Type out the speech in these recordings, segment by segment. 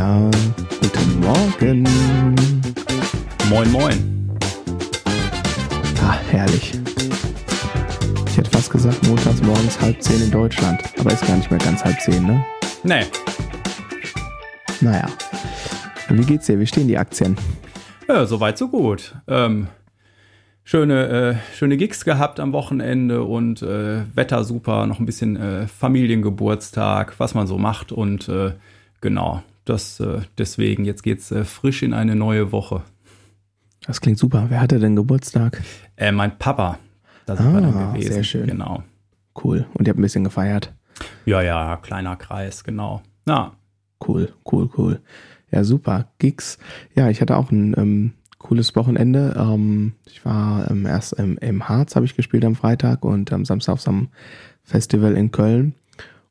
Ja, guten Morgen. Moin, moin. Ah, herrlich. Ich hätte fast gesagt, montags morgens halb zehn in Deutschland. Aber ist gar nicht mehr ganz halb zehn, ne? Nee. Naja. Wie geht's dir? Wie stehen die Aktien? Ja, soweit so gut. Ähm, schöne, äh, schöne Gigs gehabt am Wochenende und äh, Wetter super, noch ein bisschen äh, Familiengeburtstag, was man so macht und äh, genau, das äh, deswegen, jetzt geht's äh, frisch in eine neue Woche. Das klingt super. Wer hatte denn Geburtstag? Äh, mein Papa, da sind wir dann Ah, gewesen. sehr schön. Genau. Cool. Und ihr habt ein bisschen gefeiert. Ja, ja, kleiner Kreis, genau. Ja, Cool, cool, cool. Ja, super. Gigs. Ja, ich hatte auch ein ähm, cooles Wochenende. Ähm, ich war ähm, erst im, im Harz, habe ich gespielt am Freitag und am Samstag auf so einem Festival in Köln.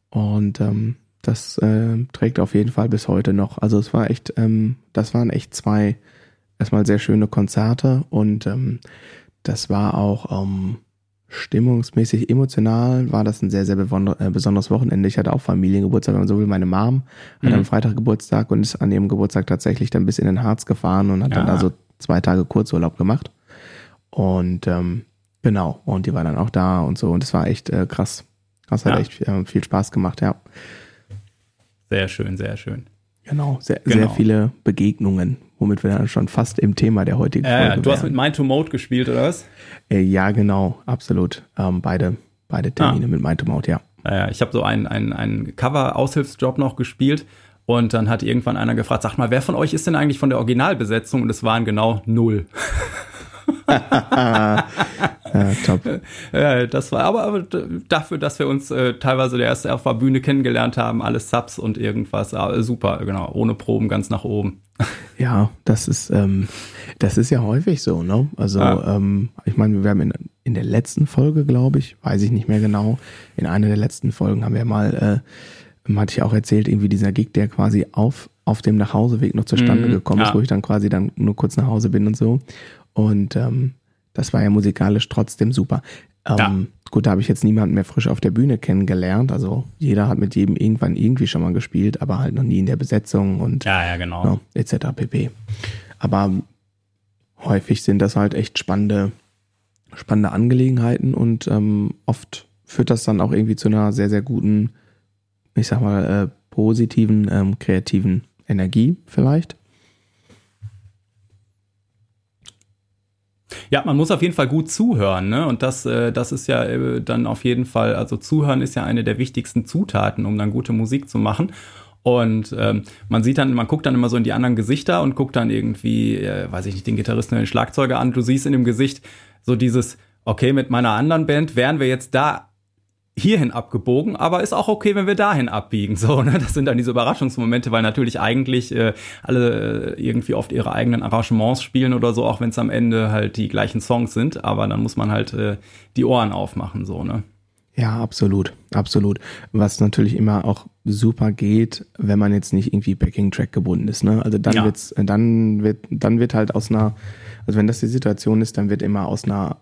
Und ähm, das äh, trägt auf jeden Fall bis heute noch. Also es war echt, ähm, das waren echt zwei erstmal sehr schöne Konzerte und ähm, das war auch ähm, stimmungsmäßig, emotional war das ein sehr, sehr äh, besonderes Wochenende. Ich hatte auch Familiengeburtstag, wenn man so will. Meine Mom hat Mhm. am Freitag Geburtstag und ist an ihrem Geburtstag tatsächlich dann bis in den Harz gefahren und hat dann Ja. da so zwei Tage Kurzurlaub gemacht. Und ähm, genau, und die war dann auch da und so. Und es war echt äh, krass. Das hat Ja. echt äh, viel Spaß gemacht, ja. Sehr schön, sehr schön. Genau, sehr, Genau. sehr viele Begegnungen, womit wir dann schon fast im Thema der heutigen Äh, Folge du hast mit. Mind to Mode gespielt, oder was? äh, Ja, genau, absolut. Ähm, beide, beide Termine mit Mind to Mouth, ja. Naja, ich habe so einen, einen, einen Cover-Aushilfsjob noch gespielt und dann hat irgendwann einer gefragt, sag mal, wer von euch ist denn eigentlich von der Originalbesetzung? Und es waren genau null. Ja, top. Äh, das war aber, aber dafür, dass wir uns äh, teilweise der erste auf der Bühne kennengelernt haben, alles Subs und irgendwas, äh, super, genau, ohne Proben ganz nach oben. Ja, das ist, ähm, das ist ja häufig so, ne? Also, Ja. ähm, ich meine, wir haben in, in der letzten Folge, glaube ich, weiß ich nicht mehr genau, in einer der letzten Folgen haben wir mal, äh, hatte ich auch erzählt, irgendwie dieser Gig, der quasi auf, auf dem Nachhauseweg noch zustande Mhm, gekommen ist, ja. wo ich dann quasi dann nur kurz nach Hause bin und so. Und ähm, das war ja musikalisch trotzdem super. Ähm, Ja. Gut, da habe ich jetzt niemanden mehr frisch auf der Bühne kennengelernt. Also jeder hat mit jedem irgendwann irgendwie schon mal gespielt, aber halt noch nie in der Besetzung und Ja, ja, genau. ja, etc. pp. Aber häufig sind das halt echt spannende, spannende Angelegenheiten und ähm, oft führt das dann auch irgendwie zu einer sehr, sehr guten, ich sag mal, äh, positiven, ähm, kreativen Energie vielleicht. Ja, man muss auf jeden Fall gut zuhören, ne? Und das, äh, das ist ja äh, dann auf jeden Fall, also zuhören ist ja eine der wichtigsten Zutaten, um dann gute Musik zu machen. Und ähm, man sieht dann, man guckt dann immer so in die anderen Gesichter und guckt dann irgendwie, äh, weiß ich nicht, den Gitarristen oder den Schlagzeuger an. Du siehst in dem Gesicht so dieses, okay, mit meiner anderen Band wären wir jetzt da hierhin abgebogen, aber ist auch okay, wenn wir dahin abbiegen. So, ne? Das sind dann diese Überraschungsmomente, weil natürlich eigentlich äh, alle äh, irgendwie oft ihre eigenen Arrangements spielen oder so, auch wenn es am Ende halt die gleichen Songs sind, aber dann muss man halt äh, die Ohren aufmachen, so, ne? Ja, absolut, absolut. Was natürlich immer auch super geht, wenn man jetzt nicht irgendwie Backing-Track gebunden ist. Ne? Also dann Ja. wird's, dann wird, dann wird halt aus einer, also wenn das die Situation ist, dann wird immer aus einer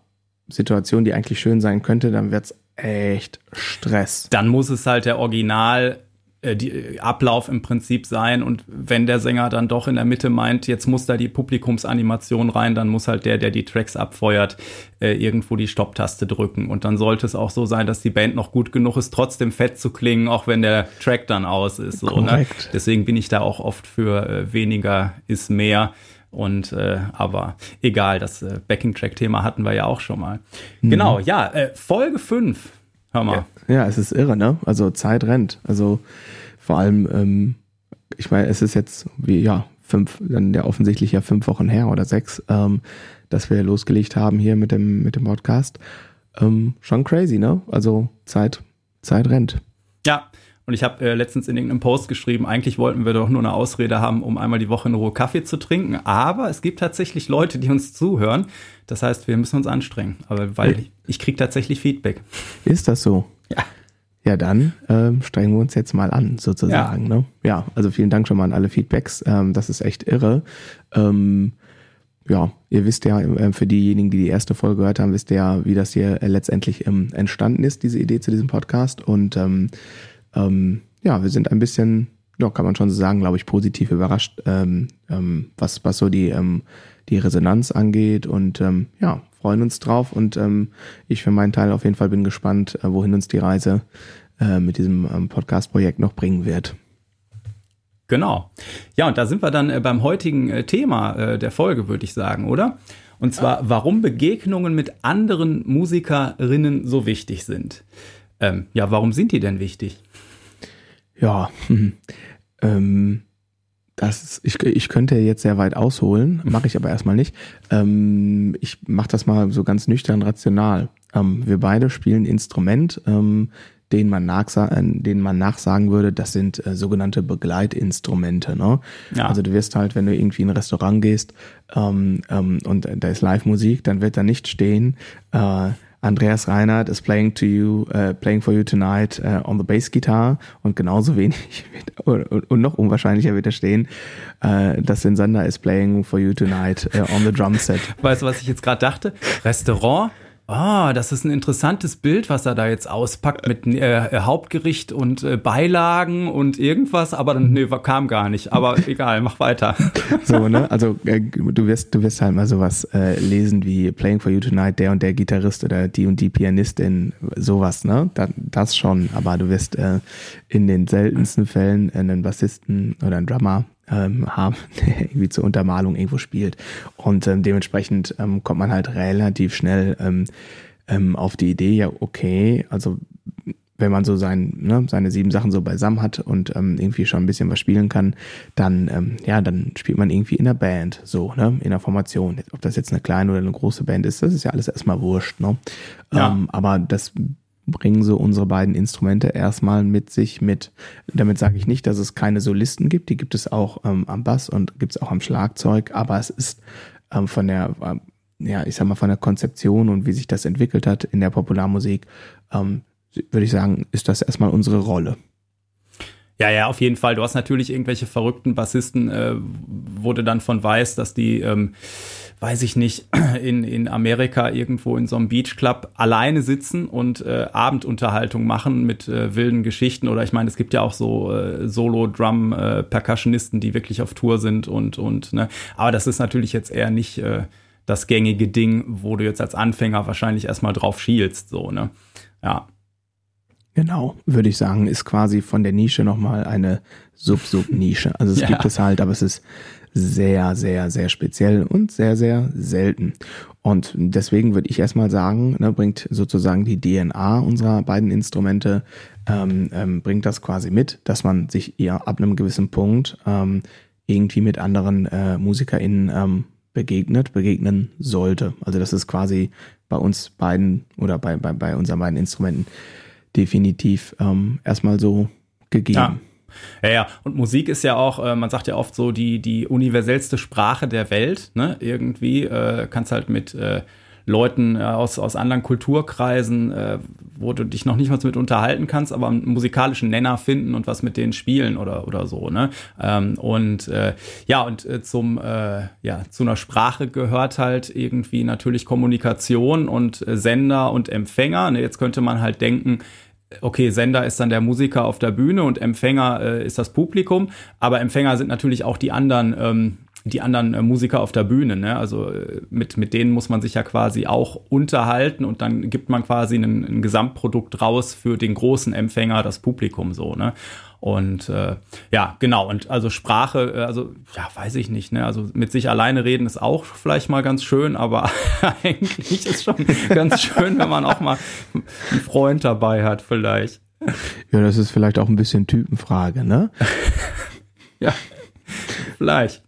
Situation, die eigentlich schön sein könnte, dann wird's echt Stress. Dann muss es halt der Original äh, die, äh, Ablauf im Prinzip sein und wenn der Sänger dann doch in der Mitte meint, jetzt muss da die Publikumsanimation rein, dann muss halt der, der die Tracks abfeuert, äh, irgendwo die Stopptaste drücken und dann sollte es auch so sein, dass die Band noch gut genug ist, trotzdem fett zu klingen, auch wenn der Track dann aus ist. So, ne? Deswegen bin ich da auch oft für weniger ist mehr. Und äh, aber egal, das äh, Backing-Track-Thema hatten wir ja auch schon mal. Genau, ja, äh, Folge 5. Hör mal. Ja, es ist irre, ne? Also Zeit rennt. Also vor allem, ähm, ich meine, es ist jetzt wie, ja, fünf, dann ja offensichtlich ja fünf Wochen her oder sechs, ähm, dass wir losgelegt haben hier mit dem, mit dem Podcast. Ähm, schon crazy, ne? Also Zeit, Zeit rennt. Ja, und ich habe äh, letztens in irgendeinem Post geschrieben, eigentlich wollten wir doch nur eine Ausrede haben, um einmal die Woche in Ruhe Kaffee zu trinken. Aber es gibt tatsächlich Leute, die uns zuhören. Das heißt, wir müssen uns anstrengen. Aber weil ich, ich kriege tatsächlich Feedback. Ist das so? Ja. Ja, dann ähm, strengen wir uns jetzt mal an, sozusagen. Ja, ne? ja also vielen Dank schon mal an alle Feedbacks. Ähm, das ist echt irre. Ähm, ja, ihr wisst ja, äh, für diejenigen, die die erste Folge gehört haben, wisst ihr ja, wie das hier äh, letztendlich ähm, entstanden ist, diese Idee zu diesem Podcast. Und ähm, ähm, ja, wir sind ein bisschen ja, kann man schon so sagen, glaube ich, positiv überrascht, ähm, ähm, was, was so die, ähm, die Resonanz angeht und ähm, ja, freuen uns drauf und ähm, ich für meinen Teil auf jeden Fall bin gespannt, äh, wohin uns die Reise äh, mit diesem Podcast-Projekt noch bringen wird. Genau. Ja, und da sind wir dann äh, beim heutigen äh, Thema äh, der Folge, würde ich sagen, oder? Und zwar, warum Begegnungen mit anderen Musikerinnen so wichtig sind. Ähm, ja, warum sind die denn wichtig? Ja, ähm, das ich, ich könnte jetzt sehr weit ausholen, mache ich aber erstmal nicht. Ähm, ich mache das mal so ganz nüchtern rational. Ähm, wir beide spielen Instrument, ähm, den man, nachsa äh, denen man nachsagen würde, das sind äh, sogenannte Begleitinstrumente. Ne? Ja. Also du wirst halt, wenn du irgendwie in ein Restaurant gehst ähm, ähm, und da ist Live-Musik, dann wird da nicht stehen, äh, Andreas Reinhardt is playing to you, uh, playing for you tonight uh, on the bass guitar und genauso wenig wird, und noch unwahrscheinlicher wird er stehen, uh, dass Sander is playing for you tonight on the drum set. Weißt du, was ich jetzt gerade dachte? Restaurant, Ah, das ist ein interessantes Bild, was er da jetzt auspackt mit äh, Hauptgericht und äh, Beilagen und irgendwas, aber dann nee, kam gar nicht. Aber egal, mach weiter. So, ne? Also äh, du wirst, du wirst halt mal sowas äh, lesen wie Playing for You Tonight, der und der Gitarrist oder die und die Pianistin, sowas, ne? Da, das schon, aber du wirst äh, in den seltensten Fällen einen Bassisten oder einen Drummer ähm, haben, der irgendwie zur Untermalung irgendwo spielt. Und ähm, dementsprechend ähm, kommt man halt relativ schnell ähm, ähm, auf die Idee, ja, okay, also wenn man so sein, ne, seine sieben Sachen so beisammen hat und ähm, irgendwie schon ein bisschen was spielen kann, dann, ähm, ja, dann spielt man irgendwie in der Band, so, ne, in der Formation. Ob das jetzt eine kleine oder eine große Band ist, das ist ja alles erstmal wurscht, ne. Ja. Ähm, aber das bringen so unsere beiden Instrumente erstmal mit sich mit. Damit sage ich nicht, dass es keine Solisten gibt, die gibt es auch ähm, am Bass und gibt es auch am Schlagzeug, aber es ist ähm, von der, äh, ja, ich sag mal, von der Konzeption und wie sich das entwickelt hat in der Popularmusik, ähm, würde ich sagen, ist das erstmal unsere Rolle. Ja, ja, auf jeden Fall. Du hast natürlich irgendwelche verrückten Bassisten, äh, du dann von weißt, dass die ähm, weiß ich nicht, in, in Amerika irgendwo in so einem Beachclub alleine sitzen und äh, Abendunterhaltung machen mit äh, wilden Geschichten. Oder ich meine, es gibt ja auch so äh, Solo-Drum-Percussionisten, äh, die wirklich auf Tour sind und, und, ne. Aber das ist natürlich jetzt eher nicht äh, das gängige Ding, wo du jetzt als Anfänger wahrscheinlich erstmal drauf schielst, so, ne. Ja. Genau, würde ich sagen, ist quasi von der Nische nochmal eine Sub-Sub-Nische. Also es ja. gibt es halt, aber es ist sehr, sehr, sehr speziell und sehr, sehr selten. Und deswegen würde ich erstmal sagen, ne, bringt sozusagen die DNA unserer beiden Instrumente, ähm, ähm, bringt das quasi mit, dass man sich eher ab einem gewissen Punkt ähm, irgendwie mit anderen äh, MusikerInnen ähm, begegnet, begegnen sollte. Also das ist quasi bei uns beiden oder bei, bei, bei unseren beiden Instrumenten definitiv ähm, erstmal so gegeben. Ja. Ja, ja, und Musik ist ja auch, äh, man sagt ja oft so, die, die universellste Sprache der Welt. Ne? Irgendwie äh, kannst halt mit äh, Leuten äh, aus, aus anderen Kulturkreisen, äh, wo du dich noch nicht mal mit unterhalten kannst, aber einen musikalischen Nenner finden und was mit denen spielen oder, oder so. Ne? Ähm, und äh, ja, und äh, zum, äh, ja, zu einer Sprache gehört halt irgendwie natürlich Kommunikation und äh, Sender und Empfänger. Ne? Jetzt könnte man halt denken, okay, Sender ist dann der Musiker auf der Bühne und Empfänger äh, ist das Publikum, aber Empfänger sind natürlich auch die anderen, ähm, die anderen äh, Musiker auf der Bühne. Ne? Also äh, mit, mit denen muss man sich ja quasi auch unterhalten und dann gibt man quasi ein, ein Gesamtprodukt raus für den großen Empfänger, das Publikum so. Ne? Und äh, ja, genau. Und also Sprache, äh, also ja, weiß ich nicht. Ne? Also mit sich alleine reden ist auch vielleicht mal ganz schön, aber eigentlich ist schon ganz schön, wenn man auch mal einen Freund dabei hat, vielleicht. Ja, das ist vielleicht auch ein bisschen Typenfrage, ne? ja, vielleicht.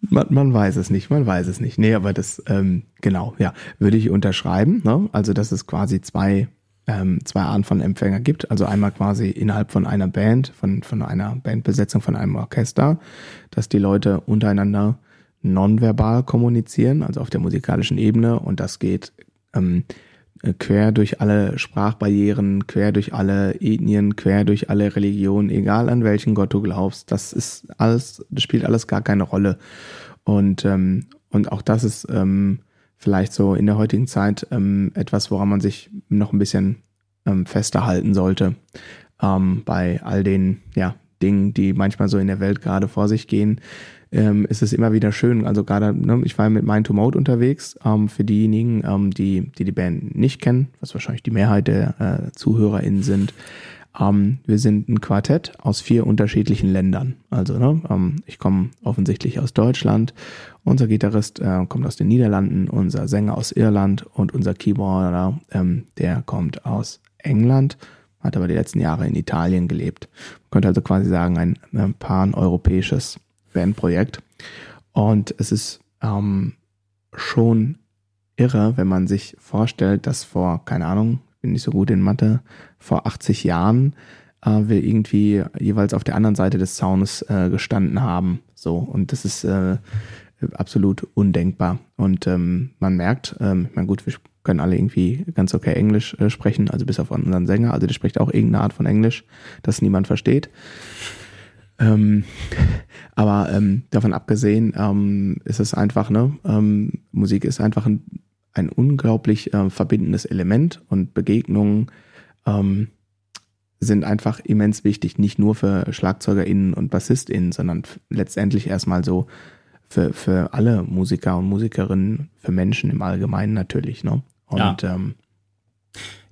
Man, man weiß es nicht, man weiß es nicht. Nee, aber das, ähm, genau, ja, würde ich unterschreiben. Ne? Also, dass es quasi zwei ähm, zwei Arten von Empfänger gibt. Also einmal quasi innerhalb von einer Band, von, von einer Bandbesetzung, von einem Orchester, dass die Leute untereinander nonverbal kommunizieren, also auf der musikalischen Ebene. Und das geht ähm, quer durch alle Sprachbarrieren, quer durch alle Ethnien, quer durch alle Religionen, egal an welchen Gott du glaubst. Das ist alles, das spielt alles gar keine Rolle. Und, ähm, und auch das ist ähm, vielleicht so in der heutigen Zeit ähm, etwas, woran man sich noch ein bisschen ähm, fester halten sollte. Ähm, bei all den ja, Dingen, die manchmal so in der Welt gerade vor sich gehen, ähm, ist es immer wieder schön. Also gerade, ne, ich war mit Mind to Mode unterwegs. Ähm, für diejenigen, ähm, die, die die Band nicht kennen, was wahrscheinlich die Mehrheit der äh, ZuhörerInnen sind, ähm, wir sind ein Quartett aus vier unterschiedlichen Ländern. Also ne, ähm, ich komme offensichtlich aus Deutschland, unser Gitarrist äh, kommt aus den Niederlanden, unser Sänger aus Irland und unser Keyboarder, ähm, der kommt aus England, hat aber die letzten Jahre in Italien gelebt. Man könnte also quasi sagen, ein, ein pan-europäisches Bandprojekt. Und es ist ähm, schon irre, wenn man sich vorstellt, dass vor, keine Ahnung, bin nicht so gut in Mathe, vor 80 Jahren äh, wir irgendwie jeweils auf der anderen Seite des Zaunes äh, gestanden haben. So, und das ist äh, absolut undenkbar. Und ähm, man merkt, ähm, ich meine, gut, wir können alle irgendwie ganz okay Englisch äh, sprechen, also bis auf unseren Sänger, also der spricht auch irgendeine Art von Englisch, das niemand versteht. Ähm, aber ähm, davon abgesehen ähm, ist es einfach, ne, ähm, Musik ist einfach ein, ein unglaublich äh, verbindendes Element und Begegnungen ähm, sind einfach immens wichtig, nicht nur für SchlagzeugerInnen und BassistInnen, sondern letztendlich erstmal so für, für alle Musiker und Musikerinnen, für Menschen im Allgemeinen natürlich, ne? Und ja. ähm,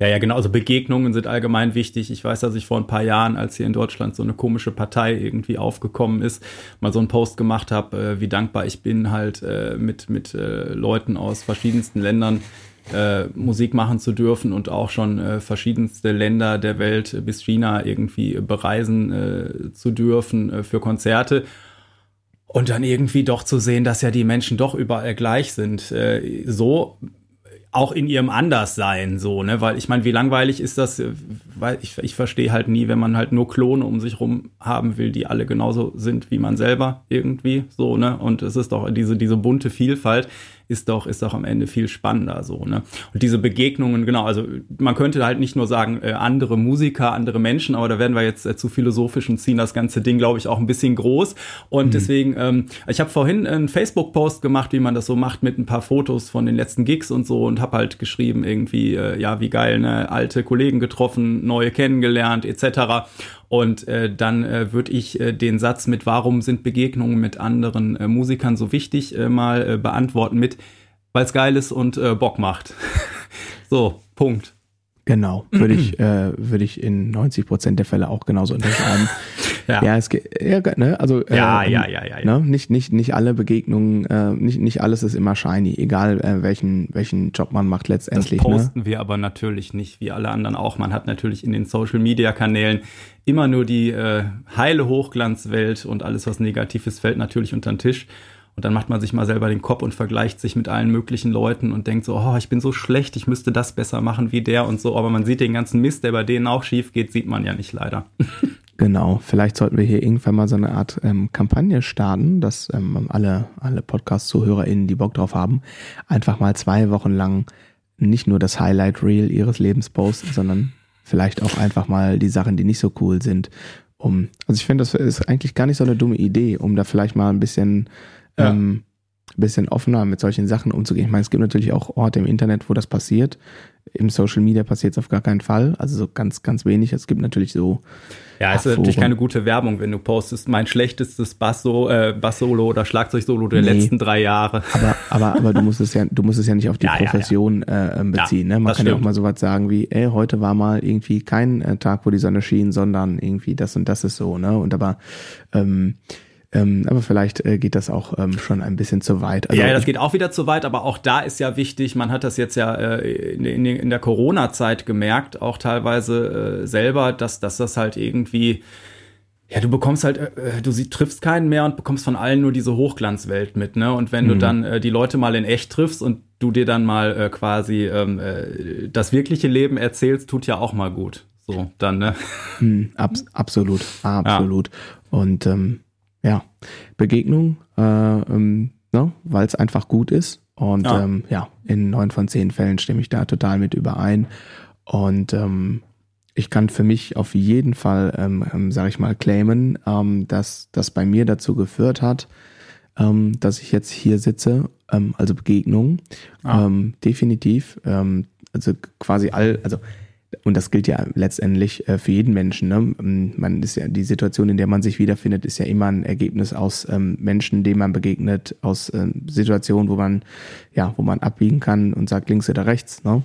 ja, ja, genau. Also Begegnungen sind allgemein wichtig. Ich weiß, dass ich vor ein paar Jahren, als hier in Deutschland so eine komische Partei irgendwie aufgekommen ist, mal so einen Post gemacht habe, äh, wie dankbar ich bin, halt äh, mit, mit äh, Leuten aus verschiedensten Ländern äh, Musik machen zu dürfen und auch schon äh, verschiedenste Länder der Welt bis China irgendwie bereisen äh, zu dürfen für Konzerte. Und dann irgendwie doch zu sehen, dass ja die Menschen doch überall gleich sind. So auch in ihrem Anderssein so, ne? Weil ich meine, wie langweilig ist das? Weil ich, ich verstehe halt nie, wenn man halt nur Klone um sich rum haben will, die alle genauso sind wie man selber irgendwie so, ne? Und es ist doch diese, diese bunte Vielfalt ist doch, ist doch am Ende viel spannender so, ne? Und diese Begegnungen, genau, also man könnte halt nicht nur sagen, äh, andere Musiker, andere Menschen, aber da werden wir jetzt äh, zu philosophisch und ziehen das ganze Ding, glaube ich, auch ein bisschen groß. Und mhm. deswegen, ähm, ich habe vorhin einen Facebook-Post gemacht, wie man das so macht, mit ein paar Fotos von den letzten Gigs und so und habe halt geschrieben, irgendwie, äh, ja, wie geil, ne, alte Kollegen getroffen, neue kennengelernt, etc. Und äh, dann äh, würde ich äh, den Satz mit Warum sind Begegnungen mit anderen äh, Musikern so wichtig äh, mal äh, beantworten mit, weil es geil ist und äh, Bock macht. so, Punkt. Genau, würde ich, äh, würde ich in 90 Prozent der Fälle auch genauso unterschreiben. ja. ja, es geht, ja, ne, also äh, ja, ja, ja, ja, ja. Ne, nicht, nicht, nicht alle Begegnungen, äh, nicht, nicht alles ist immer shiny, egal äh, welchen, welchen Job man macht letztendlich. Das ne? posten ne? wir aber natürlich nicht, wie alle anderen auch. Man hat natürlich in den Social Media Kanälen immer nur die äh, heile Hochglanzwelt und alles, was negativ ist, fällt natürlich unter den Tisch. Und dann macht man sich mal selber den Kopf und vergleicht sich mit allen möglichen Leuten und denkt so, oh, ich bin so schlecht, ich müsste das besser machen wie der und so. Aber man sieht den ganzen Mist, der bei denen auch schief geht, sieht man ja nicht leider. Genau, vielleicht sollten wir hier irgendwann mal so eine Art ähm, Kampagne starten, dass ähm, alle, alle Podcast-ZuhörerInnen, die Bock drauf haben, einfach mal zwei Wochen lang nicht nur das Highlight-Reel ihres Lebens posten, sondern vielleicht auch einfach mal die Sachen, die nicht so cool sind. Um, also ich finde, das ist eigentlich gar nicht so eine dumme Idee, um da vielleicht mal ein bisschen ja. ähm, bisschen offener mit solchen Sachen umzugehen. Ich meine, es gibt natürlich auch Orte im Internet, wo das passiert. Im Social Media passiert es auf gar keinen Fall. Also so ganz, ganz wenig. Es gibt natürlich so. Ja, es ist natürlich keine gute Werbung, wenn du postest, mein schlechtestes Bass-Solo äh, Bass oder Schlagzeug-Solo der nee, letzten drei Jahre. Aber, aber, aber du musst es ja, du musst es ja nicht auf die ja, Profession ja, ja. Äh, beziehen. ne? Man kann stimmt. ja auch mal sowas sagen wie, ey, heute war mal irgendwie kein äh, Tag, wo die Sonne schien, sondern irgendwie das und das ist so, ne? Und aber ähm, ähm, aber vielleicht äh, geht das auch ähm, schon ein bisschen zu weit. Also ja, das geht auch wieder zu weit, aber auch da ist ja wichtig, man hat das jetzt ja äh, in, in, der Corona-Zeit gemerkt, auch teilweise äh, selber, dass, dass das halt irgendwie ja, du bekommst halt, äh, äh du sie, triffst keinen mehr und bekommst von allen nur diese Hochglanzwelt mit, ne? Und wenn mhm. du dann äh, die Leute mal in echt triffst und du dir dann mal quasi ähm, äh, das wirkliche Leben erzählst, tut ja auch mal gut. So, dann, ne? Mhm, abs absolut, absolut. Ja. Und ähm, ja, Begegnung, äh, ähm, ne, weil es einfach gut ist. Und ja. Ähm, ja, in neun von zehn Fällen stimme ich da total mit überein. Und ähm, ich kann für mich auf jeden Fall, ähm, ähm, sage ich mal, claimen, ähm, dass das bei mir dazu geführt hat, ähm, dass ich jetzt hier sitze, ähm, also Begegnung. Ah. Ähm, definitiv. Ähm, also quasi all, also und das gilt ja letztendlich äh, für jeden Menschen. Ne? Ähm, man ist ja die Situation, in der man sich wiederfindet, ist ja immer ein Ergebnis aus ähm, Menschen, denen man begegnet, aus ähm, Situationen, wo man ja, wo man abbiegen kann und sagt links oder rechts. Ne?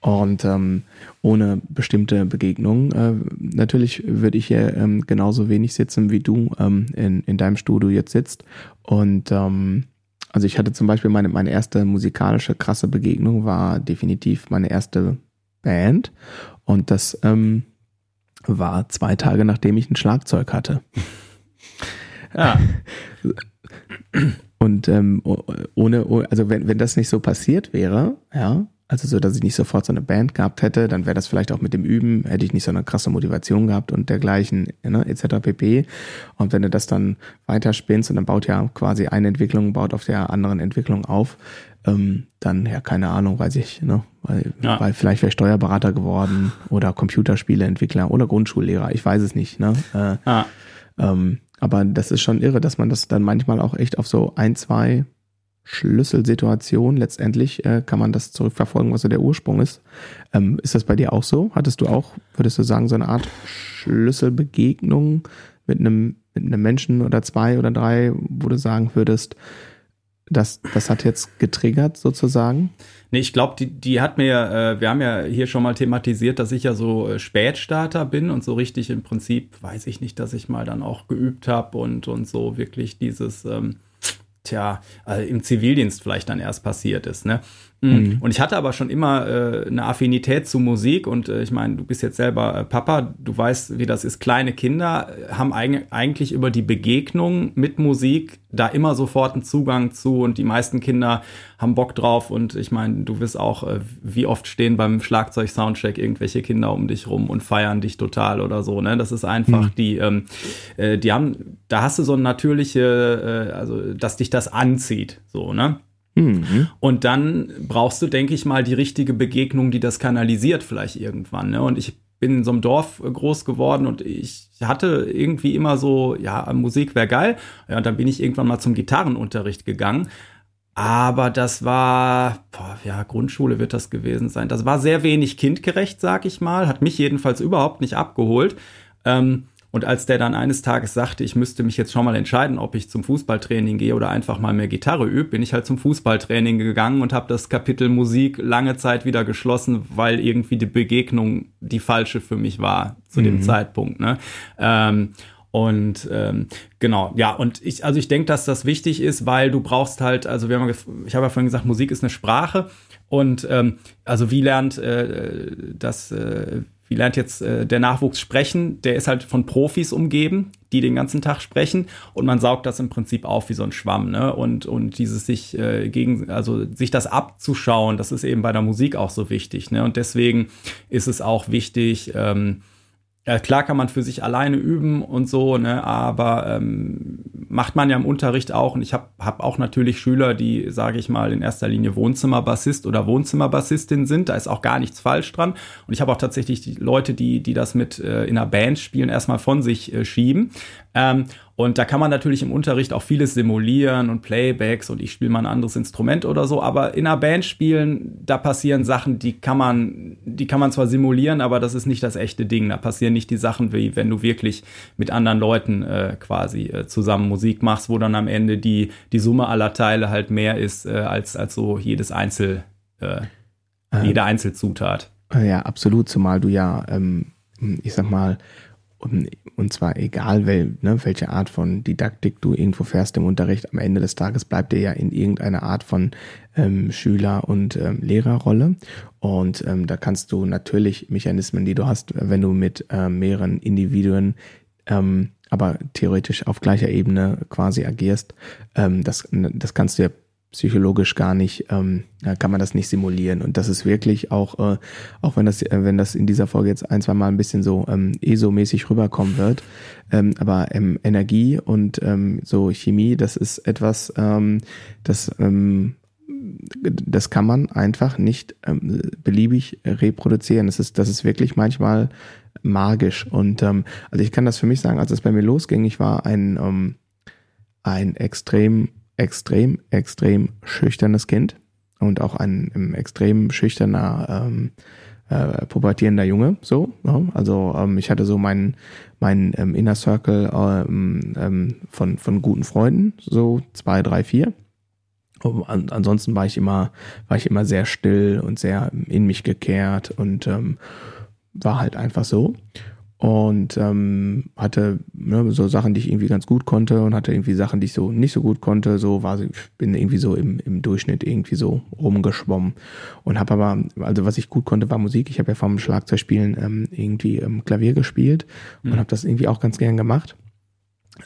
Und ähm, ohne bestimmte Begegnungen, äh, natürlich würde ich hier ähm, genauso wenig sitzen, wie du ähm, in, in deinem Studio jetzt sitzt. Und ähm, also ich hatte zum Beispiel meine, meine erste musikalische krasse Begegnung war definitiv meine erste Band. Und das ähm, war zwei Tage, nachdem ich ein Schlagzeug hatte. Ja. Und ähm, ohne, also wenn, wenn das nicht so passiert wäre, ja, also so, dass ich nicht sofort so eine Band gehabt hätte, dann wäre das vielleicht auch mit dem Üben, hätte ich nicht so eine krasse Motivation gehabt und dergleichen, ne, etc. pp. Und wenn du das dann weiterspinnst und dann baut ja quasi eine Entwicklung, baut auf der anderen Entwicklung auf, ähm, dann, ja, keine Ahnung, weiß ich, ne? Weil, ja. weil vielleicht wäre ich Steuerberater geworden oder Computerspieleentwickler oder Grundschullehrer, ich weiß es nicht, ne? Äh, ja. ähm, aber das ist schon irre, dass man das dann manchmal auch echt auf so ein, zwei Schlüsselsituation. Letztendlich äh, kann man das zurückverfolgen, was so der Ursprung ist. Ähm, ist das bei dir auch so? Hattest du auch, würdest du sagen, so eine Art Schlüsselbegegnung mit einem, mit einem Menschen oder zwei oder drei, wo du sagen würdest, das, das hat jetzt getriggert sozusagen? Nee, ich glaube, die, die hat mir, äh, wir haben ja hier schon mal thematisiert, dass ich ja so äh, Spätstarter bin und so richtig im Prinzip weiß ich nicht, dass ich mal dann auch geübt habe und, und so wirklich dieses ähm, tja, äh, im Zivildienst vielleicht dann erst passiert ist. Ne? Mhm. Und ich hatte aber schon immer äh, eine Affinität zu Musik und äh, ich meine, du bist jetzt selber äh, Papa, du weißt, wie das ist. Kleine Kinder haben eig eigentlich über die Begegnung mit Musik da immer sofort einen Zugang zu und die meisten Kinder haben Bock drauf und ich meine, du wirst auch, äh, wie oft stehen beim Schlagzeug-Soundcheck irgendwelche Kinder um dich rum und feiern dich total oder so. Ne? Das ist einfach mhm. die, ähm, äh, die haben, da hast du so eine natürliche, äh, also dass dich das anzieht, so ne. Mhm. Und dann brauchst du, denke ich mal, die richtige Begegnung, die das kanalisiert vielleicht irgendwann. Ne? Und ich bin in so einem Dorf groß geworden und ich hatte irgendwie immer so, ja, Musik wäre geil. Ja, und dann bin ich irgendwann mal zum Gitarrenunterricht gegangen. Aber das war, boah, ja, Grundschule wird das gewesen sein. Das war sehr wenig kindgerecht, sag ich mal. Hat mich jedenfalls überhaupt nicht abgeholt. Ähm, und als der dann eines Tages sagte, ich müsste mich jetzt schon mal entscheiden, ob ich zum Fußballtraining gehe oder einfach mal mehr Gitarre übe, bin ich halt zum Fußballtraining gegangen und habe das Kapitel Musik lange Zeit wieder geschlossen, weil irgendwie die Begegnung die falsche für mich war zu mhm. dem Zeitpunkt. Ne? Ähm, und ähm, genau, ja, und ich, also ich denke, dass das wichtig ist, weil du brauchst halt, also wir haben, ich habe ja vorhin gesagt, Musik ist eine Sprache und ähm, also wie lernt äh, das, äh, wie lernt jetzt äh, der Nachwuchs sprechen? Der ist halt von Profis umgeben, die den ganzen Tag sprechen und man saugt das im Prinzip auf wie so ein Schwamm, ne? Und, und dieses sich äh, gegen, also sich das abzuschauen, das ist eben bei der Musik auch so wichtig, ne? Und deswegen ist es auch wichtig, ähm, ja, klar kann man für sich alleine üben und so, ne, aber ähm, macht man ja im Unterricht auch. Und ich habe hab auch natürlich Schüler, die, sage ich mal, in erster Linie Wohnzimmerbassist oder Wohnzimmerbassistin sind. Da ist auch gar nichts falsch dran. Und ich habe auch tatsächlich die Leute, die, die das mit äh, in einer Band spielen, erstmal von sich äh, schieben. Ähm, und da kann man natürlich im Unterricht auch vieles simulieren und Playbacks und ich spiele mal ein anderes Instrument oder so, aber in einer Band spielen, da passieren Sachen, die kann man, die kann man zwar simulieren, aber das ist nicht das echte Ding. Da passieren nicht die Sachen, wie wenn du wirklich mit anderen Leuten äh, quasi äh, zusammen Musik machst, wo dann am Ende die, die Summe aller Teile halt mehr ist, äh, als, als so jedes Einzel, äh, ähm, jede Einzelzutat. Ja, absolut, zumal du ja, ähm, ich sag mal, und zwar egal, wel, ne, welche Art von Didaktik du irgendwo fährst im Unterricht, am Ende des Tages bleibt dir ja in irgendeiner Art von ähm, Schüler- und ähm, Lehrerrolle. Und ähm, da kannst du natürlich Mechanismen, die du hast, wenn du mit äh, mehreren Individuen ähm, aber theoretisch auf gleicher Ebene quasi agierst, ähm, das, das kannst du ja psychologisch gar nicht, ähm, kann man das nicht simulieren. Und das ist wirklich auch, äh, auch wenn das, äh, wenn das in dieser Folge jetzt ein, zwei Mal ein bisschen so ähm, ESO-mäßig rüberkommen wird, ähm, aber ähm, Energie und ähm, so Chemie, das ist etwas, ähm, das ähm, das kann man einfach nicht ähm, beliebig reproduzieren. Das ist, das ist wirklich manchmal magisch. Und ähm, also ich kann das für mich sagen, als es bei mir losging, ich war ein, ähm, ein extrem extrem, extrem schüchternes Kind und auch ein, extrem schüchterner ähm, äh, pubertierender Junge, so. Ne? Also ähm, ich hatte so meinen mein, ähm, Inner Circle ähm, ähm, von, von guten Freunden, so zwei, drei, vier. An, ansonsten war ich immer, war ich immer sehr still und sehr in mich gekehrt und ähm, war halt einfach so und ähm, hatte ne, so Sachen, die ich irgendwie ganz gut konnte und hatte irgendwie Sachen, die ich so nicht so gut konnte. So war ich bin irgendwie so im, im Durchschnitt irgendwie so rumgeschwommen und habe aber also was ich gut konnte war Musik. Ich habe ja vom Schlagzeugspielen ähm, irgendwie ähm, Klavier gespielt und mhm. habe das irgendwie auch ganz gern gemacht.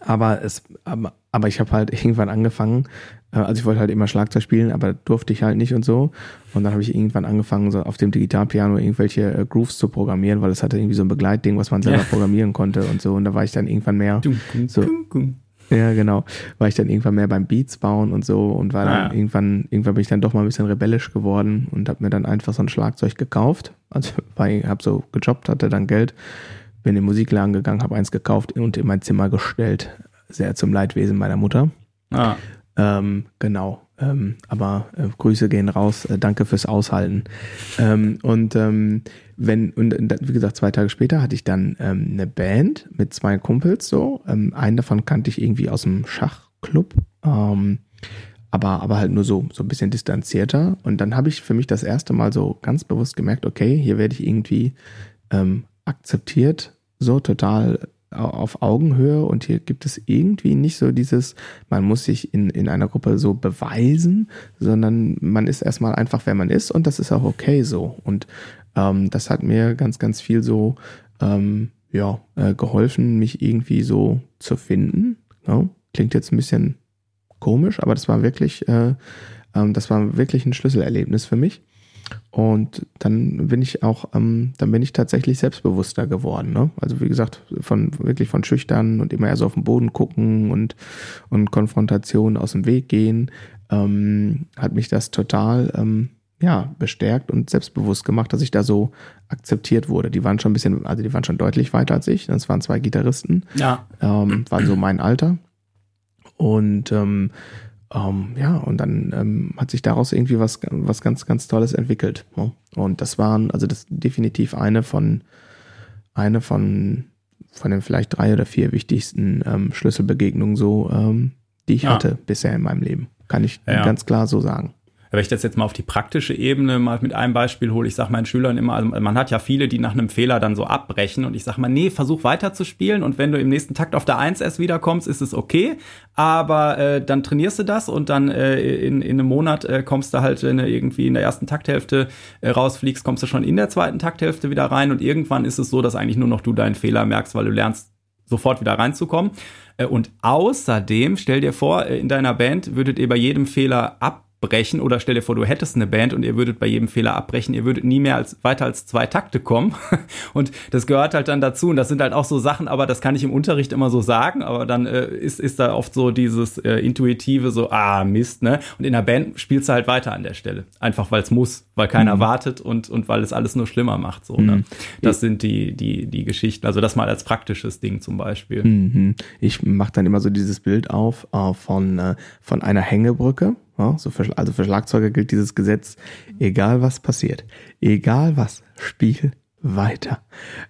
Aber es aber, aber ich habe halt irgendwann angefangen, äh, also ich wollte halt immer Schlagzeug spielen, aber durfte ich halt nicht und so. Und dann habe ich irgendwann angefangen, so auf dem Digitalpiano irgendwelche äh, Grooves zu programmieren, weil es hatte irgendwie so ein Begleitding, was man selber ja. programmieren konnte und so. Und da war ich dann irgendwann mehr so. Ja, genau. War ich dann irgendwann mehr beim Beats bauen und so und war dann ah. irgendwann, irgendwann bin ich dann doch mal ein bisschen rebellisch geworden und habe mir dann einfach so ein Schlagzeug gekauft. Also weil ich habe so gejobbt, hatte dann Geld, bin in den Musikladen gegangen, habe eins gekauft und in mein Zimmer gestellt. Sehr zum Leidwesen meiner Mutter. Ah. Ähm, genau. Ähm, aber äh, Grüße gehen raus. Äh, danke fürs Aushalten. Ähm, und ähm, wenn, und wie gesagt, zwei Tage später hatte ich dann ähm, eine Band mit zwei Kumpels so. Ähm, einen davon kannte ich irgendwie aus dem Schachclub. Aber, aber halt nur so, so ein bisschen distanzierter. Und dann habe ich für mich das erste Mal so ganz bewusst gemerkt, okay, hier werde ich irgendwie akzeptiert, so total auf Augenhöhe und hier gibt es irgendwie nicht so dieses, man muss sich in, in einer Gruppe so beweisen, sondern man ist erstmal einfach, wer man ist und das ist auch okay so. Und ähm, das hat mir ganz, ganz viel so ähm, ja, äh, geholfen, mich irgendwie so zu finden. Ja? Ne? Klingt jetzt ein bisschen komisch, aber das war wirklich, äh, ähm, das war wirklich ein Schlüsselerlebnis für mich. Und dann bin ich auch, ähm, dann bin ich tatsächlich selbstbewusster geworden. Ne? Also wie gesagt, von wirklich von schüchtern und immer eher so auf den Boden gucken und, und Konfrontation aus dem Weg gehen, ähm, hat mich das total ähm, ja, bestärkt und selbstbewusst gemacht, dass ich da so akzeptiert wurde. Die waren schon ein bisschen, also die waren schon deutlich weiter als ich. Das waren zwei Gitarristen. Ja. Ähm, waren so mein Alter. Und ähm, ähm, ja, und dann ähm, hat sich daraus irgendwie was, was ganz, ganz Tolles entwickelt. Ne? Und das waren, also das definitiv eine von, eine von, von den vielleicht drei oder vier wichtigsten ähm, Schlüsselbegegnungen so, ähm, die ich ja. hatte bisher in meinem Leben. Kann ich ja. ganz klar so sagen wenn ich das jetzt mal auf die praktische Ebene mal mit einem Beispiel hole, ich sage meinen Schülern immer, also man hat ja viele, die nach einem Fehler dann so abbrechen und ich sage mal, nee, versuch weiter zu spielen und wenn du im nächsten Takt auf der 1 erst wiederkommst, ist es okay, aber äh, dann trainierst du das und dann äh, in, in einem Monat äh, kommst du halt, du irgendwie in der ersten Takthälfte äh, rausfliegst, kommst du schon in der zweiten Takthälfte wieder rein und irgendwann ist es so, dass eigentlich nur noch du deinen Fehler merkst, weil du lernst sofort wieder reinzukommen. Äh, und außerdem, stell dir vor, äh, in deiner Band würdet ihr bei jedem Fehler ab abbrechen oder stell dir vor, du hättest eine Band und ihr würdet bei jedem Fehler abbrechen, ihr würdet nie mehr als weiter als zwei Takte kommen und das gehört halt dann dazu und das sind halt auch so Sachen, aber das kann ich im Unterricht immer so sagen, aber dann äh, ist, ist da oft so dieses äh, intuitive so, ah Mist, ne? Und in der Band spielst du halt weiter an der Stelle, einfach weil es muss, weil keiner mhm. wartet und und weil es alles nur schlimmer macht, so, ne? Mhm. Das sind die die die Geschichten, also das mal als praktisches Ding zum Beispiel. Mhm. Ich mache dann immer so dieses Bild auf äh, von äh, von einer Hängebrücke also für Schlagzeuger gilt dieses Gesetz, egal was passiert, egal was, Spiel weiter.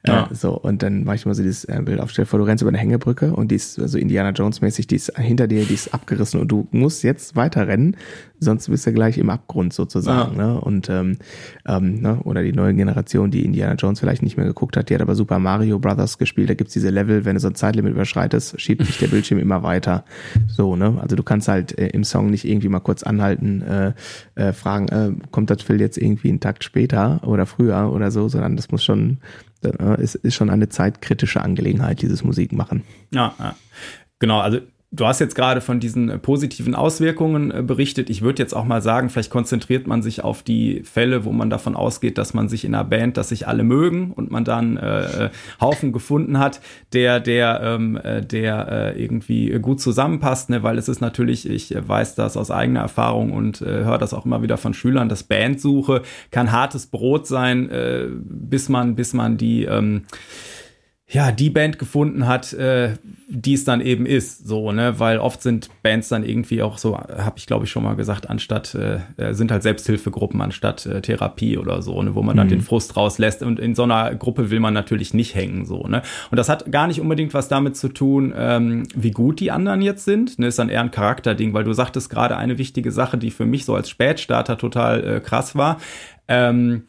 Äh, ja. Äh, so, und dann mache ich mal so dieses äh, Bild auf. Stell dir vor, du rennst über eine Hängebrücke und die ist so also Indiana Jones mäßig, die ist hinter dir, die ist abgerissen und du musst jetzt weiter rennen, sonst bist du gleich im Abgrund sozusagen. Ja. Ne? Und ähm, ähm, ne? oder die neue Generation, die Indiana Jones vielleicht nicht mehr geguckt hat, die hat aber Super Mario Brothers gespielt. Da gibt's diese Level, wenn du so ein Zeitlimit überschreitest, schiebt sich der Bildschirm immer weiter. So, ne? Also du kannst halt äh, im Song nicht irgendwie mal kurz anhalten, äh, äh, fragen, äh, kommt das Film jetzt irgendwie einen Takt später oder früher oder so, sondern das muss schon, äh, ist, ist schon eine zeitkritische Angelegenheit, dieses Musikmachen. Ja, ja. genau. Also Du hast jetzt gerade von diesen äh, positiven Auswirkungen äh, berichtet. Ich würde jetzt auch mal sagen, vielleicht konzentriert man sich auf die Fälle, wo man davon ausgeht, dass man sich in einer Band, dass sich alle mögen und man dann äh, äh Haufen gefunden hat, der, der, ähm, der äh, irgendwie gut zusammenpasst, ne? weil es ist natürlich, ich weiß das aus eigener Erfahrung und äh, höre das auch immer wieder von Schülern, dass Bandsuche kann hartes Brot sein, äh, bis man, bis man die ähm, ja, die Band gefunden hat, äh, die es dann eben ist, so, ne, weil oft sind Bands dann irgendwie auch so, habe ich glaube ich schon mal gesagt, anstatt, äh, äh, sind halt Selbsthilfegruppen anstatt äh, Therapie oder so, ne, wo man dann mhm. den Frust rauslässt. Und in so einer Gruppe will man natürlich nicht hängen, so, ne, und das hat gar nicht unbedingt was damit zu tun, ähm, wie gut die anderen jetzt sind, ne, ist dann eher ein Charakterding, weil du sagtest gerade eine wichtige Sache, die für mich so als Spätstarter total äh, krass war, ähm,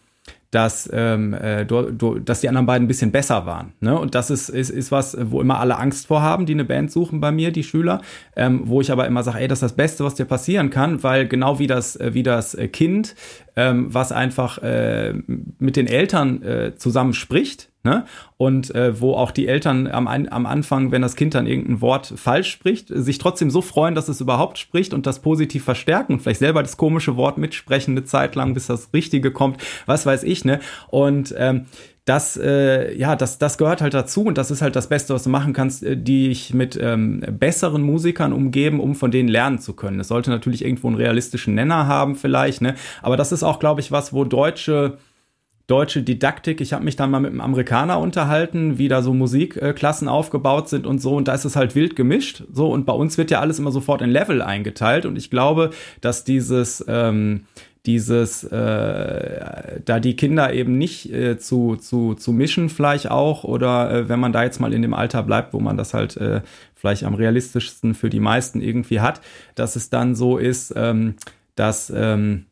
dass, ähm, äh, du, du, dass die anderen beiden ein bisschen besser waren. Ne? Und das ist, ist, ist was, wo immer alle Angst vor haben, die eine Band suchen bei mir, die Schüler, ähm, wo ich aber immer sage, ey, das ist das Beste, was dir passieren kann, weil genau wie das, äh, wie das Kind, ähm, was einfach äh, mit den Eltern äh, zusammen spricht, Ne? Und äh, wo auch die Eltern am, am Anfang, wenn das Kind dann irgendein Wort falsch spricht, sich trotzdem so freuen, dass es überhaupt spricht und das positiv verstärken und vielleicht selber das komische Wort mitsprechen eine Zeit lang, bis das Richtige kommt, was weiß ich, ne? Und ähm, das, äh, ja, das, das gehört halt dazu und das ist halt das Beste, was du machen kannst, äh, die ich mit ähm, besseren Musikern umgeben, um von denen lernen zu können. Es sollte natürlich irgendwo einen realistischen Nenner haben, vielleicht, ne? Aber das ist auch, glaube ich, was, wo deutsche deutsche Didaktik. Ich habe mich dann mal mit einem Amerikaner unterhalten, wie da so Musikklassen aufgebaut sind und so. Und da ist es halt wild gemischt. So, und bei uns wird ja alles immer sofort in Level eingeteilt. Und ich glaube, dass dieses, ähm, dieses, äh, da die Kinder eben nicht äh, zu, zu, zu mischen, vielleicht auch, oder äh, wenn man da jetzt mal in dem Alter bleibt, wo man das halt äh, vielleicht am realistischsten für die meisten irgendwie hat, dass es dann so ist, ähm, dass ähm,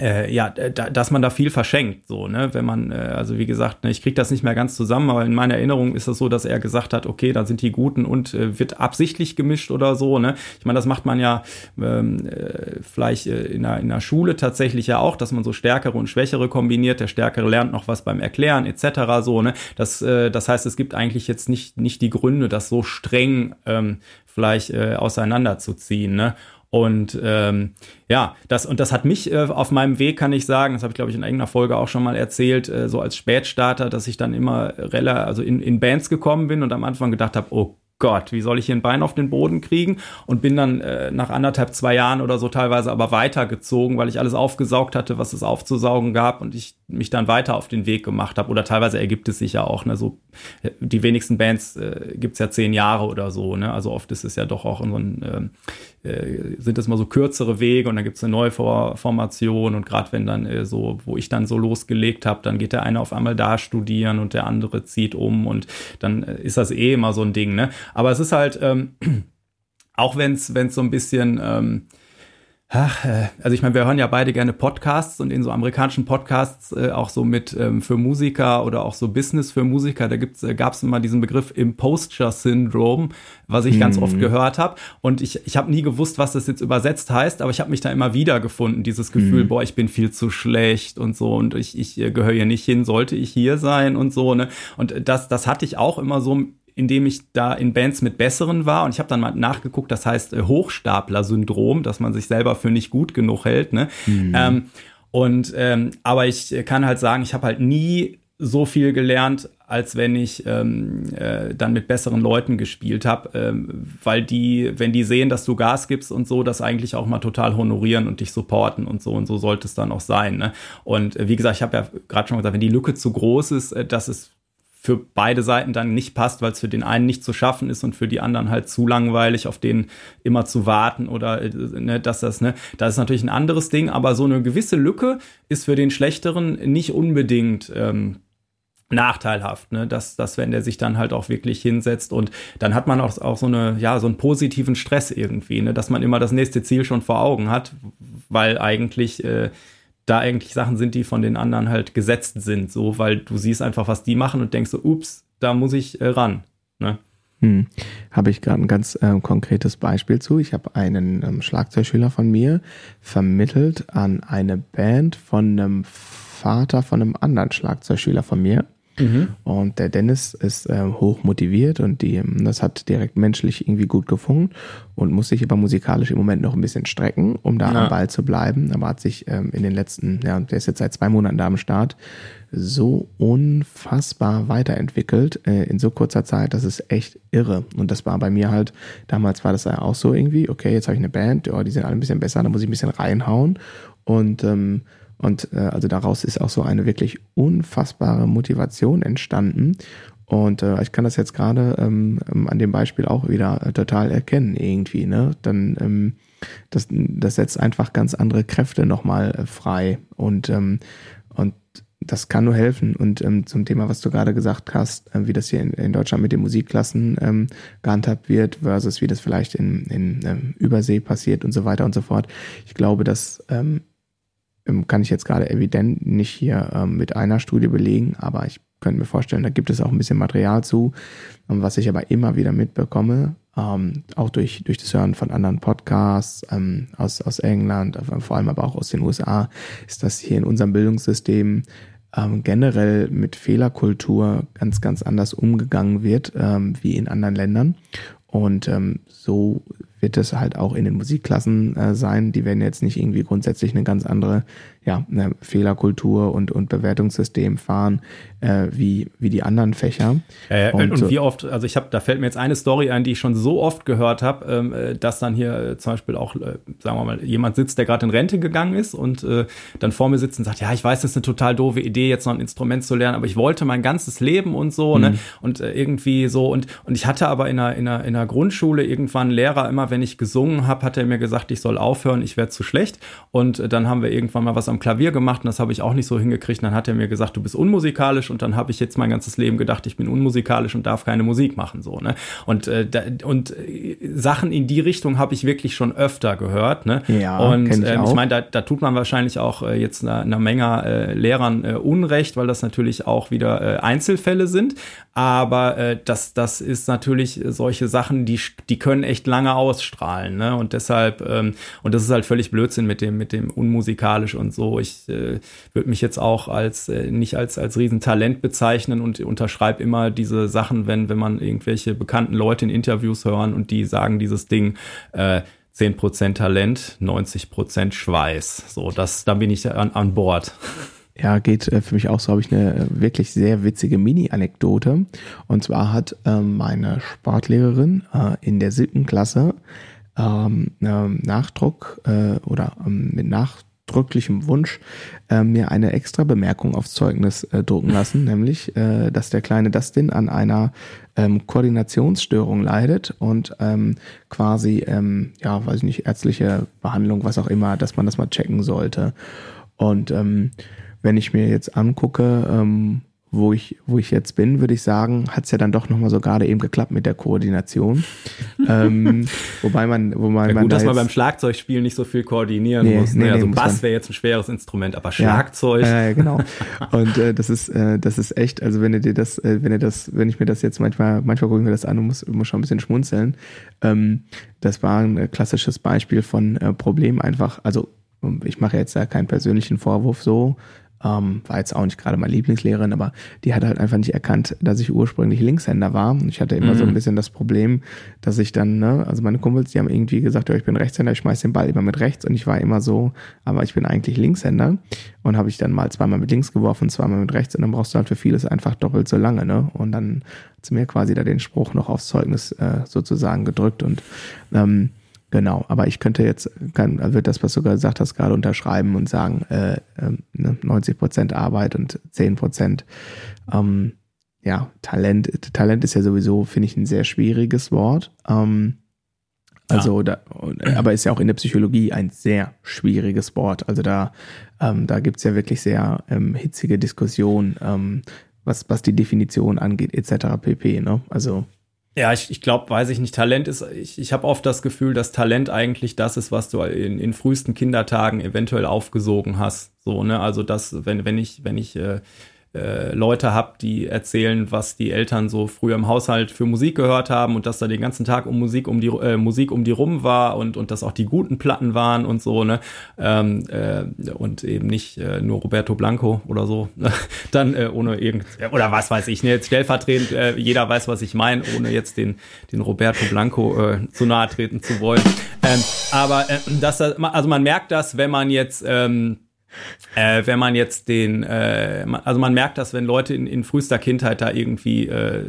äh, ja, dass man da viel verschenkt, so, ne, wenn man, äh, also wie gesagt, ne, ich kriege das nicht mehr ganz zusammen, aber in meiner Erinnerung ist es so, dass er gesagt hat, okay, da sind die Guten und äh, wird absichtlich gemischt oder so, ne. Ich meine, das macht man ja ähm, äh, vielleicht äh, in, der, in der Schule tatsächlich ja auch, dass man so Stärkere und Schwächere kombiniert, der Stärkere lernt noch was beim Erklären etc. so, ne. Das, äh, das heißt, es gibt eigentlich jetzt nicht, nicht die Gründe, das so streng ähm, vielleicht äh, auseinanderzuziehen, ne. Und ähm, ja, das und das hat mich äh, auf meinem Weg, kann ich sagen, das habe ich glaube ich in irgendeiner Folge auch schon mal erzählt, äh, so als Spätstarter, dass ich dann immer relativ, also in, in Bands gekommen bin und am Anfang gedacht habe, oh Gott, wie soll ich hier ein Bein auf den Boden kriegen? Und bin dann äh, nach anderthalb, zwei Jahren oder so teilweise aber weitergezogen, weil ich alles aufgesaugt hatte, was es aufzusaugen gab und ich mich dann weiter auf den Weg gemacht habe. Oder teilweise ergibt es sich ja auch, ne, so die wenigsten Bands äh, gibt ja zehn Jahre oder so, ne? Also oft ist es ja doch auch in so ein, äh, äh sind es mal so kürzere Wege und dann gibt es eine neue Formation und gerade wenn dann äh, so, wo ich dann so losgelegt habe, dann geht der eine auf einmal da studieren und der andere zieht um und dann äh, ist das eh immer so ein Ding, ne? Aber es ist halt, ähm, auch wenn es so ein bisschen ähm, Ach, äh, also ich meine, wir hören ja beide gerne Podcasts und in so amerikanischen Podcasts äh, auch so mit ähm, für Musiker oder auch so Business für Musiker, da gibt's äh, gab's immer diesen Begriff Imposture Syndrome, was ich mhm. ganz oft mhm. gehört habe und ich ich habe nie gewusst, was das jetzt übersetzt heißt, aber ich habe mich da immer wieder gefunden, dieses Gefühl, mhm. boah, ich bin viel zu schlecht und so und ich ich äh, gehöre hier nicht hin, sollte ich hier sein und so, ne? Und das das hatte ich auch immer so indem ich da in Bands mit besseren war und ich habe dann mal nachgeguckt, das heißt äh, Hochstapler-Syndrom, dass man sich selber für nicht gut genug hält. Ne? Mhm. Ähm, und ähm, aber ich kann halt sagen, ich habe halt nie so viel gelernt, als wenn ich ähm, äh, dann mit besseren Leuten gespielt habe, ähm, weil die, wenn die sehen, dass du Gas gibst und so, das eigentlich auch mal total honorieren und dich supporten und so und so sollte es dann auch sein. Ne? Und äh, wie gesagt, ich habe ja gerade schon gesagt, wenn die Lücke zu groß ist, äh, das ist für beide Seiten dann nicht passt, weil es für den einen nicht zu schaffen ist und für die anderen halt zu langweilig, auf den immer zu warten oder äh, ne, dass das, ne, das ist natürlich ein anderes Ding, aber so eine gewisse Lücke ist für den Schlechteren nicht unbedingt ähm, nachteilhaft, ne, dass, dass wenn der sich dann halt auch wirklich hinsetzt und dann hat man auch, auch so eine, ja, so einen positiven Stress irgendwie, ne, dass man immer das nächste Ziel schon vor Augen hat, weil eigentlich äh, da eigentlich Sachen sind, die von den anderen halt gesetzt sind, so, weil du siehst einfach, was die machen und denkst so, ups, da muss ich äh, ran. Ne? Hm. Habe ich gerade ein ganz äh, konkretes Beispiel zu. Ich habe einen ähm, Schlagzeugschüler von mir vermittelt an eine Band von einem Vater von einem anderen Schlagzeugschüler von mir. Mhm. Und der Dennis ist äh, hoch motiviert und die, das hat direkt menschlich irgendwie gut gefunden und muss sich aber musikalisch im Moment noch ein bisschen strecken, um da ja. am Ball zu bleiben. Aber hat sich ähm, in den letzten, ja, der ist jetzt seit zwei Monaten da am Start, so unfassbar weiterentwickelt äh, in so kurzer Zeit, das ist echt irre. Und das war bei mir halt, damals war das ja auch so irgendwie, okay, jetzt habe ich eine Band, oh, die sind alle ein bisschen besser, da muss ich ein bisschen reinhauen. Und ähm, und äh, also daraus ist auch so eine wirklich unfassbare Motivation entstanden. Und äh, ich kann das jetzt gerade ähm, ähm, an dem Beispiel auch wieder äh, total erkennen irgendwie. Ne? Dann ähm, das, das setzt einfach ganz andere Kräfte nochmal äh, frei und ähm, und das kann nur helfen. Und ähm, zum Thema, was du gerade gesagt hast, äh, wie das hier in, in, Deutschland mit den Musikklassen ähm, gehandhabt wird, versus wie das vielleicht in, in ähm, Übersee passiert und so weiter und so fort. Ich glaube, das ähm, ähm kann ich jetzt gerade evident nicht hier ähm, mit einer Studie belegen, aber ich könnte mir vorstellen, da gibt es auch ein bisschen Material zu. Ähm, was ich aber immer wieder mitbekomme, ähm, auch durch, durch das Hören von anderen Podcasts ähm, aus, aus England, äh, vor allem aber auch aus den USA, ist, dass hier in unserem Bildungssystem ähm, generell mit Fehlerkultur ganz, ganz anders umgegangen wird ähm, wie in anderen Ländern. Und ähm, so wird es halt auch in den Musikklassen äh, sein. Die werden jetzt nicht irgendwie grundsätzlich eine ganz andere ja, eine Fehlerkultur und, und Bewertungssystem fahren, äh, wie, wie die anderen Fächer. Äh, und, und, wie oft, also ich habe, da fällt mir jetzt eine Story ein, die ich schon so oft gehört habe, ähm, äh, dass dann hier äh, zum Beispiel auch, äh, sagen wir mal, jemand sitzt, der gerade in Rente gegangen ist und äh, dann vor mir sitzt und sagt, ja, ich weiß, das ist eine total doofe Idee, jetzt noch ein Instrument zu lernen, aber ich wollte mein ganzes Leben und so, ne? mhm. ne? Und irgendwie so, und, und ich hatte aber in einer, in, einer, in einer Grundschule irgendwann einen Lehrer, immer wenn ich gesungen habe, hat er mir gesagt, ich soll aufhören, ich werde zu schlecht. Und dann haben wir irgendwann mal was am Klavier gemacht und das habe ich auch nicht so hingekriegt. Und dann hat er mir gesagt, du bist unmusikalisch und dann habe ich jetzt mein ganzes Leben gedacht, ich bin unmusikalisch und darf keine Musik machen. So, ne? Und, äh, da, und äh, Sachen in die Richtung habe ich wirklich schon öfter gehört. Ne? Ja, und ich, äh, ich meine, da, da tut man wahrscheinlich auch äh, jetzt einer, einer Menge äh, Lehrern äh, Unrecht, weil das natürlich auch wieder äh, Einzelfälle sind. Aber äh, das, das ist natürlich solche Sachen, die, die können echt lange ausstrahlen. Ne? Und deshalb, ähm, und das ist halt völlig Blödsinn mit dem, mit dem unmusikalisch und so. Ich äh, würde mich jetzt auch als äh, nicht als, als Riesentalent bezeichnen und unterschreibe immer diese Sachen, wenn, wenn man irgendwelche bekannten Leute in Interviews hören und die sagen dieses Ding, äh, 10% Talent, 90% Schweiß. So, das, da bin ich an, an Bord. Ja, geht äh, für mich auch so, habe ich eine äh, wirklich sehr witzige Mini-Anekdote. Und zwar hat ähm, meine Sportlehrerin äh, in der siebten Klasse ähm, Nachdruck äh, oder ähm, mit nachdrücklichem Wunsch äh, mir eine extra Bemerkung aufs Zeugnis äh, drucken lassen, nämlich, äh, dass der kleine Dustin an einer ähm, Koordinationsstörung leidet und ähm, quasi, ähm, ja, weiß ich nicht, ärztliche Behandlung, was auch immer, dass man das mal checken sollte. Und ähm, wenn ich mir jetzt angucke, ähm, wo ich, wo ich jetzt bin, würde ich sagen, hat es ja dann doch nochmal so gerade eben geklappt mit der Koordination. ähm, wobei man, wo man, ja, man gut, da dass man beim Schlagzeugspiel nicht so viel koordinieren nee, muss. Ne? Nee, also nee, Bass wäre jetzt ein schweres Instrument, aber Schlagzeug. Ja, äh, genau. Und äh, das ist, äh, das ist echt, also wenn ihr dir das, äh, wenn ihr das, wenn ich mir das jetzt manchmal, manchmal gucke ich mir das an und muss, muss schon ein bisschen schmunzeln. Ähm, das war ein äh, klassisches Beispiel von äh, Problem einfach, also ich mache jetzt da keinen persönlichen Vorwurf so, ähm, war jetzt auch nicht gerade meine Lieblingslehrerin, aber die hat halt einfach nicht erkannt, dass ich ursprünglich Linkshänder war. Und ich hatte immer mhm. so ein mhm. bisschen das Problem, dass ich dann, ne, also meine Kumpels, die haben irgendwie gesagt, ja, ich bin Rechtshänder, ich schmeiß den Ball immer mit rechts und ich war immer so, aber ich bin eigentlich Linkshänder und habe ich dann mal zweimal mit links geworfen, zweimal mit rechts und dann brauchst du halt für vieles einfach doppelt so lange, ne? Und dann hat sie mir quasi da den Spruch noch aufs Zeugnis äh, sozusagen gedrückt und ähm, Genau, aber ich könnte jetzt, kann, wird das, was du gesagt hast, gerade unterschreiben und sagen, äh, äh, 90 Prozent Arbeit und 10 Prozent ähm, ja, Talent. Talent ist ja sowieso, finde ich, ein sehr schwieriges Wort. Ähm, also, da, aber ist ja auch in der Psychologie ein sehr schwieriges Wort. Also da, ähm, da gibt's ja wirklich sehr ähm, hitzige Diskussionen, ähm, was, was die Definition angeht, etc. pp. Ne? Also ja, ich, ich glaube, weiß ich nicht, Talent ist, ich, ich habe oft das Gefühl, dass Talent eigentlich das ist, was du in, in frühesten Kindertagen eventuell aufgesogen hast. So, ne? Also das, wenn, wenn ich, wenn ich äh, äh, Leute habe, die erzählen, was die Eltern so früher im Haushalt für Musik gehört haben und dass da den ganzen Tag um Musik um die äh, Musik um die rum war und und dass auch die guten Platten waren und so ne? Ähm, äh, und eben nicht äh, nur Roberto Blanco oder so dann äh, ohne irgend oder was weiß ich ne? Jetzt stellvertretend äh, jeder weiß was ich meine ohne jetzt den den Roberto Blanco äh, zu nahe treten zu wollen. Ähm, aber äh, dass also man merkt das wenn man jetzt ähm, äh, wenn man jetzt den, äh, also man merkt das, wenn Leute in, in frühester Kindheit da irgendwie äh,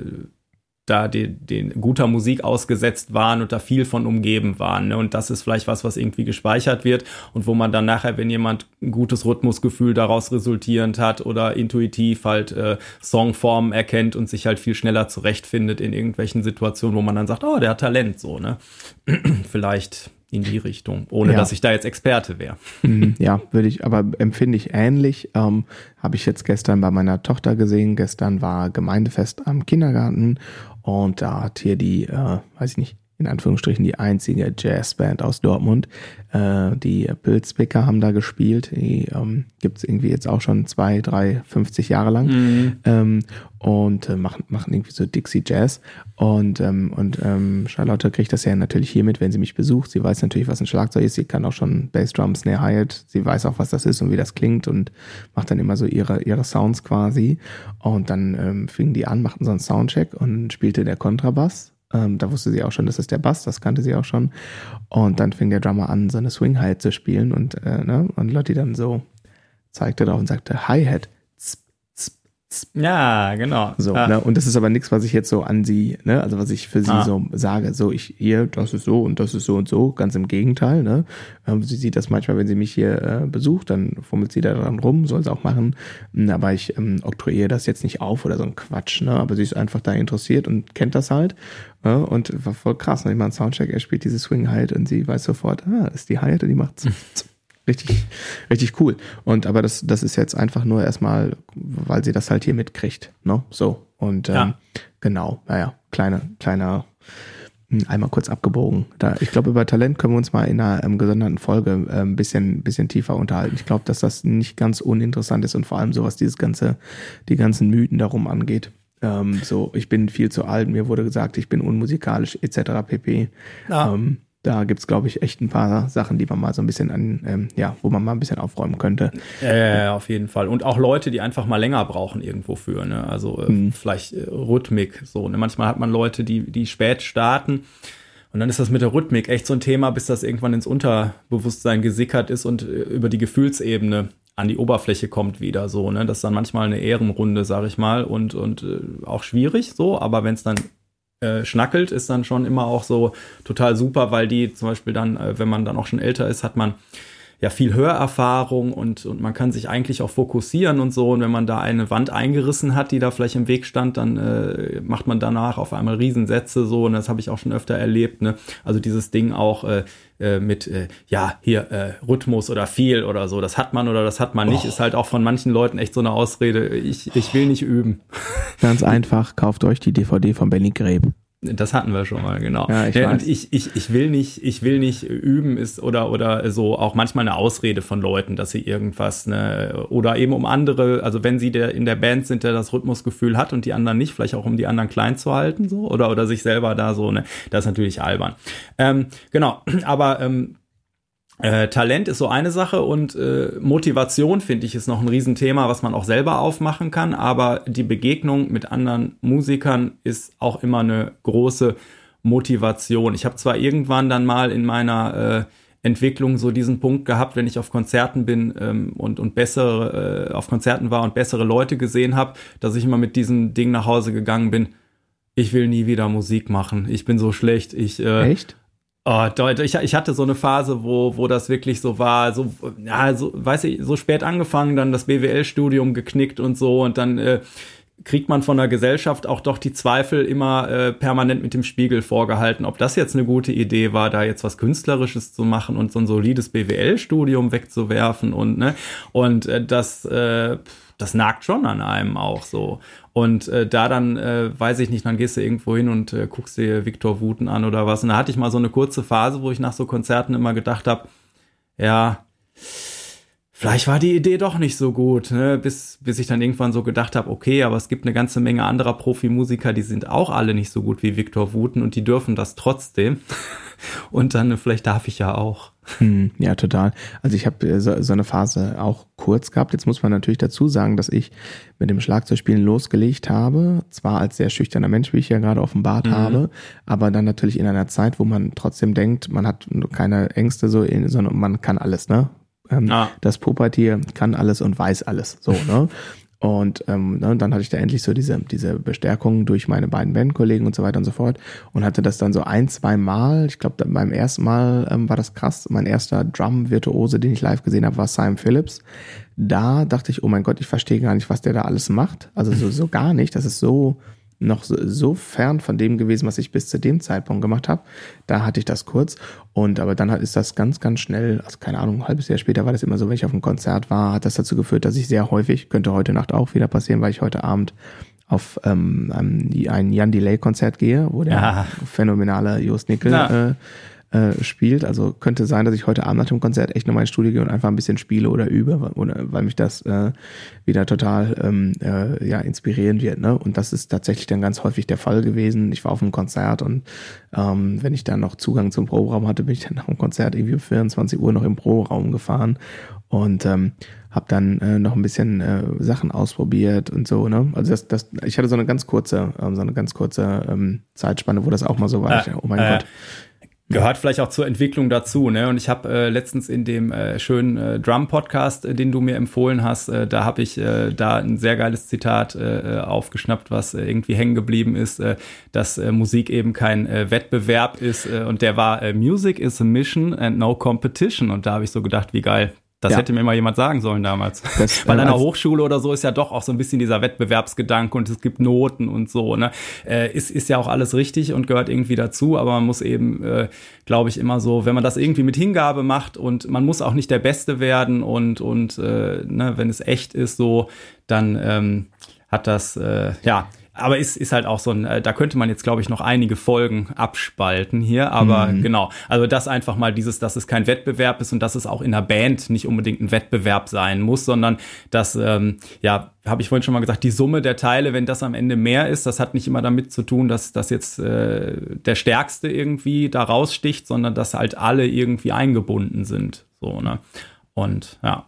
da den, den guter Musik ausgesetzt waren und da viel von umgeben waren. Ne? Und das ist vielleicht was, was irgendwie gespeichert wird und wo man dann nachher, wenn jemand ein gutes Rhythmusgefühl daraus resultierend hat oder intuitiv halt äh, Songformen erkennt und sich halt viel schneller zurechtfindet in irgendwelchen Situationen, wo man dann sagt, oh, der hat Talent, so, ne? vielleicht in die Richtung, ohne ja. dass ich da jetzt Experte wäre. Mhm, ja, würde ich, aber empfinde ich ähnlich. Ähm, Habe ich jetzt gestern bei meiner Tochter gesehen. Gestern war Gemeindefest am Kindergarten und da hat hier die, äh, weiß ich nicht, in Anführungsstrichen die einzige Jazzband aus Dortmund. Äh, die Pilzpicker haben da gespielt. Die ähm, gibt irgendwie jetzt auch schon zwei, drei, 50 Jahre lang. Mhm. Ähm, und äh, machen, machen irgendwie so Dixie Jazz. Und, ähm, und ähm, Charlotte kriegt das ja natürlich hier mit, wenn sie mich besucht. Sie weiß natürlich, was ein Schlagzeug ist. Sie kann auch schon Bassdrum, Snare Hi-Hat. Sie weiß auch, was das ist und wie das klingt und macht dann immer so ihre, ihre Sounds quasi. Und dann ähm, fingen die an, machten so einen Soundcheck und spielte der Kontrabass ähm, da wusste sie auch schon, das ist der Bass, das kannte sie auch schon. Und dann fing der Drummer an, so eine Swing-Hi-Hat zu spielen und, äh, ne? und Lotti dann so zeigte drauf und sagte Hi-Hat. Ja, genau. So, ah. ne? Und das ist aber nichts, was ich jetzt so an sie, ne, also was ich für sie ah. so sage, so ich hier, das ist so und das ist so und so, ganz im Gegenteil, ne. Ähm, sie sieht das manchmal, wenn sie mich hier äh, besucht, dann fummelt sie da dran rum, soll es auch machen. Hm, aber ich ähm, oktroyiere das jetzt nicht auf oder so ein Quatsch, ne. Aber sie ist einfach da interessiert und kennt das halt. Ja, und war voll krass. Ne? Ich mache einen Soundcheck, er spielt diese Swing halt und sie weiß sofort, ah, ist die halt und die macht richtig, richtig cool. Und aber das, das ist jetzt einfach nur erstmal, weil sie das halt hier mitkriegt, ne? So. Und ähm, ja. genau, naja, kleiner, kleiner, hm, einmal kurz abgebogen. Da, ich glaube, über Talent können wir uns mal in einer ähm, gesonderten Folge äh, ein bisschen, bisschen tiefer unterhalten. Ich glaube, dass das nicht ganz uninteressant ist und vor allem so, was dieses ganze, die ganzen Mythen darum angeht. Ähm, so, ich bin viel zu alt, mir wurde gesagt, ich bin unmusikalisch, etc. pp. Ja. Ähm, da gibt's glaube ich, echt ein paar Sachen, die man mal so ein bisschen an, ähm, ja, wo man mal ein bisschen aufräumen könnte. Ja, auf jeden Fall. Und auch Leute, die einfach mal länger brauchen irgendwo für, ne? Also äh, mhm. vielleicht äh, Rhythmik so. Ne? Manchmal hat man Leute, die, die spät starten. Und dann ist das mit der Rhythmik echt so ein Thema, bis das irgendwann ins Unterbewusstsein gesickert ist und äh, über die Gefühlsebene an die Oberfläche kommt wieder so, ne? Das ist dann manchmal eine Ehrenrunde, sag ich mal, und, und äh, auch schwierig so, aber wenn es dann äh, schnackelt, ist dann schon immer auch so total super, weil die zum Beispiel dann, äh, wenn man dann auch schon älter ist, hat man ja viel Hörerfahrung und, und man kann sich eigentlich auch fokussieren und so. Und wenn man da eine Wand eingerissen hat, die da vielleicht im Weg stand, dann äh, macht man danach auf einmal Riesensätze so. Und das habe ich auch schon öfter erlebt. Ne? Also dieses Ding auch äh, äh, mit, äh, ja, hier äh, Rhythmus oder viel oder so, das hat man oder das hat man nicht, oh. ist halt auch von manchen Leuten echt so eine Ausrede. Ich, ich will nicht üben. Ganz einfach, kauft euch die DVD von Benny Greb. Das hatten wir schon mal, genau. Ja, ich, ja, und ich, ich, ich will nicht, ich will nicht üben, ist oder oder so auch manchmal eine Ausrede von Leuten, dass sie irgendwas, ne, oder eben um andere, also wenn sie der in der Band sind, der das Rhythmusgefühl hat und die anderen nicht, vielleicht auch um die anderen klein zu halten, so, oder oder sich selber da so, ne, das ist natürlich albern. Ähm, genau, aber ähm, äh, Talent ist so eine Sache und äh, Motivation finde ich ist noch ein Riesenthema, was man auch selber aufmachen kann. Aber die Begegnung mit anderen Musikern ist auch immer eine große Motivation. Ich habe zwar irgendwann dann mal in meiner äh, Entwicklung so diesen Punkt gehabt, wenn ich auf Konzerten bin ähm, und, und bessere, äh, auf Konzerten war und bessere Leute gesehen habe, dass ich immer mit diesem Ding nach Hause gegangen bin. Ich will nie wieder Musik machen. Ich bin so schlecht. Ich, äh, Echt? Oh, ich, ich hatte so eine Phase, wo, wo das wirklich so war, so, ja, so, weiß ich, so spät angefangen, dann das BWL-Studium geknickt und so und dann äh, kriegt man von der Gesellschaft auch doch die Zweifel immer äh, permanent mit dem Spiegel vorgehalten, ob das jetzt eine gute Idee war, da jetzt was Künstlerisches zu machen und so ein solides BWL-Studium wegzuwerfen und, ne, und äh, das, äh, das nagt schon an einem auch so. Und äh, da dann, äh, weiß ich nicht, dann gehst du irgendwo hin und äh, guckst dir Viktor Wuten an oder was. Und da hatte ich mal so eine kurze Phase, wo ich nach so Konzerten immer gedacht habe, ja, vielleicht war die Idee doch nicht so gut, ne? bis, bis ich dann irgendwann so gedacht habe, okay, aber es gibt eine ganze Menge anderer Profimusiker, die sind auch alle nicht so gut wie Viktor Wuten und die dürfen das trotzdem. Und dann, vielleicht darf ich ja auch. Hm, ja, total. Also ich habe äh, so, so, eine Phase auch kurz gehabt. Jetzt muss man natürlich dazu sagen, dass ich mit dem Schlagzeugspielen losgelegt habe. Zwar als sehr schüchterner Mensch, wie ich ja gerade offenbart mhm. habe, aber dann natürlich in einer Zeit, wo man trotzdem denkt, man hat keine Ängste so, sondern man kann alles, ne? Ähm, ah. Das Pubertier kann alles und weiß alles, so, ne? Und ähm, ne, dann hatte ich da endlich so diese, diese Bestärkung durch meine beiden Bandkollegen und so weiter und so fort und hatte das dann so ein, zwei Mal. Ich glaube, beim ersten Mal ähm, war das krass. Mein erster Drum-Virtuose, den ich live gesehen habe, war Simon Phillips. Da dachte ich, oh mein Gott, ich verstehe gar nicht, was der da alles macht. Also so, so gar nicht. Das ist so noch so, fern von dem gewesen, was ich bis zu dem Zeitpunkt gemacht habe. Da hatte ich das kurz. Und aber dann ist das ganz, ganz schnell, also keine Ahnung, ein halbes Jahr später war das immer so, wenn ich auf einem Konzert war, hat das dazu geführt, dass ich sehr häufig, könnte heute Nacht auch wieder passieren, weil ich heute Abend auf ähm, ein Jan Delay-Konzert gehe, wo der ja. phänomenale Jost Nickel äh, äh, spielt. Also könnte sein, dass ich heute Abend nach dem Konzert echt nochmal ins Studio gehe und einfach ein bisschen spiele oder übe, oder, weil mich das äh, wieder total ähm, äh, ja, inspirieren wird. Ne? Und das ist tatsächlich dann ganz häufig der Fall gewesen. Ich war auf einem Konzert und ähm, wenn ich dann noch Zugang zum Proberaum hatte, bin ich dann nach dem Konzert irgendwie um 24 Uhr noch im Proberaum gefahren und ähm, habe dann äh, noch ein bisschen äh, Sachen ausprobiert und so. Ne? Also das, das, ich hatte so eine ganz kurze, ähm, so eine ganz kurze ähm, Zeitspanne, wo das auch mal so war. Äh, ich, oh mein äh, Gott, Gehört vielleicht auch zur Entwicklung dazu, ne? Und ich habe äh, letztens in dem äh, schönen äh, Drum-Podcast, äh, den du mir empfohlen hast, äh, da habe ich äh, da ein sehr geiles Zitat äh, aufgeschnappt, was äh, irgendwie hängen geblieben ist, äh, dass äh, Musik eben kein äh, Wettbewerb ist. Äh, und der war äh, Music is a mission and no competition. Und da habe ich so gedacht, wie geil. Das ja. hätte mir mal jemand sagen sollen damals. Das, Weil an der Hochschule oder so ist ja doch auch so ein bisschen dieser Wettbewerbsgedanke und es gibt Noten und so. Ne? Äh, ist, ist ja auch alles richtig und gehört irgendwie dazu, aber man muss eben, äh, glaube ich, immer so, wenn man das irgendwie mit Hingabe macht und man muss auch nicht der Beste werden und, und äh, ne, wenn es echt ist, so, dann ähm, hat das, äh, ja, aber ist, ist halt auch so ein, äh, da könnte man jetzt, glaube ich, noch einige Folgen abspalten hier. Aber mhm. genau, also das einfach mal dieses, dass es kein Wettbewerb ist und dass es auch in der Band nicht unbedingt ein Wettbewerb sein muss, sondern dass, ähm, ja, habe ich vorhin schon mal gesagt, die Summe der Teile, wenn das am Ende mehr ist, das hat nicht immer damit zu tun, dass, dass jetzt äh, der Stärkste irgendwie da raussticht, sondern dass halt alle irgendwie eingebunden sind. So, ne? Und ja.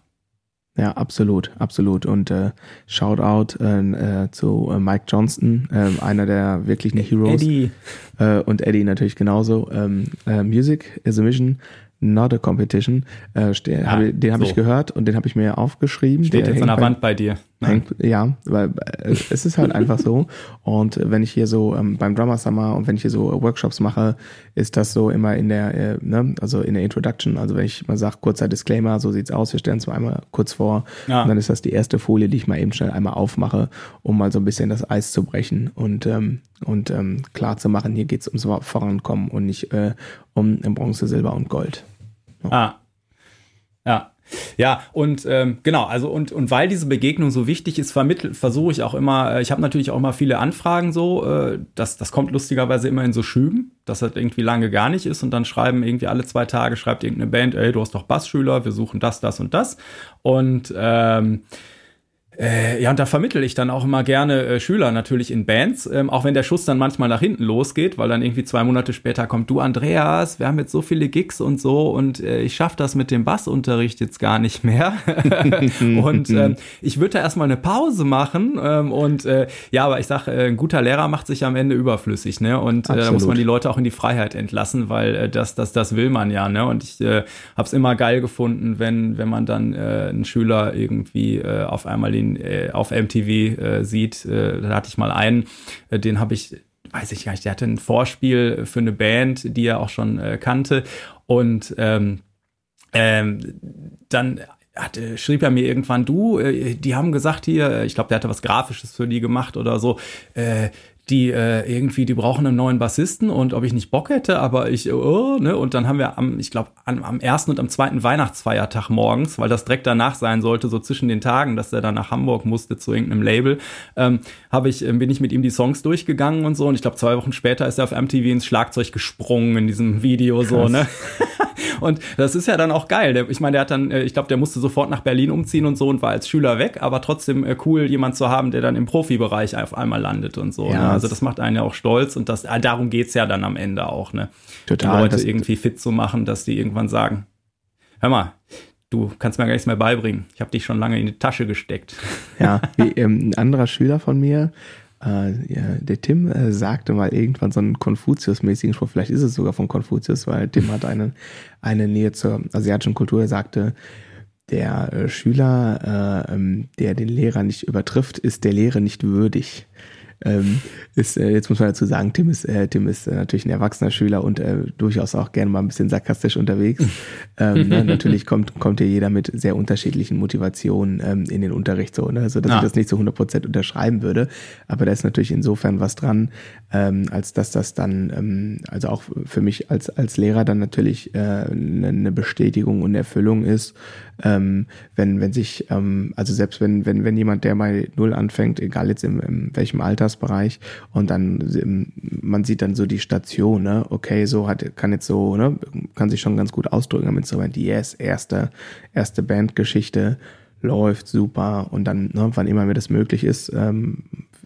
Ja, absolut, absolut. Und äh, Shoutout äh, äh, zu äh, Mike Johnston, äh, einer der wirklichen Heroes. Eddie. Äh, und Eddie natürlich genauso. Ähm, äh, Music is a Mission. Not a Competition. Äh, ja, hab, den habe so. ich gehört und den habe ich mir aufgeschrieben. Steht jetzt an der Wand bei dir. Hängt, ja, weil äh, es ist halt einfach so. Und wenn ich hier so ähm, beim Drummer Summer und wenn ich hier so Workshops mache, ist das so immer in der, äh, ne, also in der Introduction. Also wenn ich mal sage, kurzer Disclaimer, so sieht's aus, wir stellen es mal einmal kurz vor. Ja. Und dann ist das die erste Folie, die ich mal eben schnell einmal aufmache, um mal so ein bisschen das Eis zu brechen und, ähm, und ähm, klar zu machen, hier geht's ums Vorankommen und nicht äh, um Bronze, Silber und Gold. Ah. Ja. Ja, und ähm, genau, also und, und weil diese Begegnung so wichtig ist, vermittelt, versuche ich auch immer, äh, ich habe natürlich auch immer viele Anfragen so, äh, das, das kommt lustigerweise immer in so Schüben, dass das irgendwie lange gar nicht ist und dann schreiben irgendwie alle zwei Tage, schreibt irgendeine Band, ey, du hast doch Bassschüler, wir suchen das, das und das. Und ähm, äh, ja, und da vermittel ich dann auch immer gerne äh, Schüler natürlich in Bands, ähm, auch wenn der Schuss dann manchmal nach hinten losgeht, weil dann irgendwie zwei Monate später kommt, du Andreas, wir haben jetzt so viele Gigs und so und äh, ich schaffe das mit dem Bassunterricht jetzt gar nicht mehr. und ähm, ich würde da erstmal eine Pause machen ähm, und äh, ja, aber ich sag, äh, ein guter Lehrer macht sich am Ende überflüssig, ne? Und äh, da muss man die Leute auch in die Freiheit entlassen, weil das, das, das will man ja, ne? Und ich äh, habe es immer geil gefunden, wenn, wenn man dann einen Schüler irgendwie auf einmal den ihn äh, auf MTV äh, sieht. Äh, da hatte ich mal einen, äh, den habe ich weiß ich gar nicht, der hatte ein Vorspiel für eine Band, die er auch schon äh, kannte. Und ähm, ähm, dann hat, schrieb er mir irgendwann, du, äh, die haben gesagt hier, ich glaube, der hatte was Grafisches für die gemacht oder so, äh, die äh, irgendwie, die brauchen einen neuen Bassisten und ob ich nicht Bock hätte, aber ich, oh, ne, und dann haben wir am, ich glaube, am, am ersten und am zweiten Weihnachtsfeiertag morgens, weil das direkt danach sein sollte, so zwischen den Tagen, dass er dann nach Hamburg musste zu irgendeinem Label, ähm, habe ich, äh, bin ich mit ihm die Songs durchgegangen und so und ich glaube, zwei Wochen später ist er auf MTV ins Schlagzeug gesprungen in diesem Video, Krass. so, ne? und das ist ja dann auch geil. Der, ich meine, der hat dann, äh, ich glaube, der musste sofort nach Berlin umziehen und so und war als Schüler weg, aber trotzdem äh, cool, jemand zu haben, der dann im Profibereich auf einmal landet und so. Ja, ne? Also das macht einen ja auch stolz und das, äh, darum geht's ja dann am Ende auch, ne? Total. Die Leute irgendwie fit zu machen, dass die irgendwann sagen, hör mal, du kannst mir gar nichts mehr beibringen. Ich habe dich schon lange in die Tasche gesteckt. Ja, wie ähm, ein anderer Schüler von mir, äh, ja, der Tim äh, sagte mal irgendwann so einen Konfuzius-mäßigen Spruch, vielleicht ist es sogar von Konfuzius, weil Tim hat eine, eine Nähe zur asiatischen Kultur. Er sagte, der äh, Schüler, äh, ähm, der den Lehrer nicht übertrifft, ist der Lehre nicht würdig. Ähm, ist, äh, jetzt muss man dazu sagen, Tim ist, äh, Tim ist äh, natürlich ein erwachsener Schüler und äh, durchaus auch gerne mal ein bisschen sarkastisch unterwegs. ähm, ne, natürlich kommt, kommt hier jeder mit sehr unterschiedlichen Motivationen ähm, in den Unterricht so, ne? so dass ah. ich das nicht zu 100 Prozent unterschreiben würde. Aber da ist natürlich insofern was dran, ähm, als dass das dann, ähm, also auch für mich als, als Lehrer dann natürlich äh, eine, eine Bestätigung und Erfüllung ist, ähm, wenn, wenn sich, ähm, also selbst wenn, wenn, wenn jemand, der bei Null anfängt, egal jetzt in, in welchem Altersbereich, und dann, ähm, man sieht dann so die Station, ne, okay, so hat, kann jetzt so, ne, kann sich schon ganz gut ausdrücken am Instrument, yes, erste, erste Bandgeschichte, läuft super. Und dann, ne, wann immer mir das möglich ist, ähm,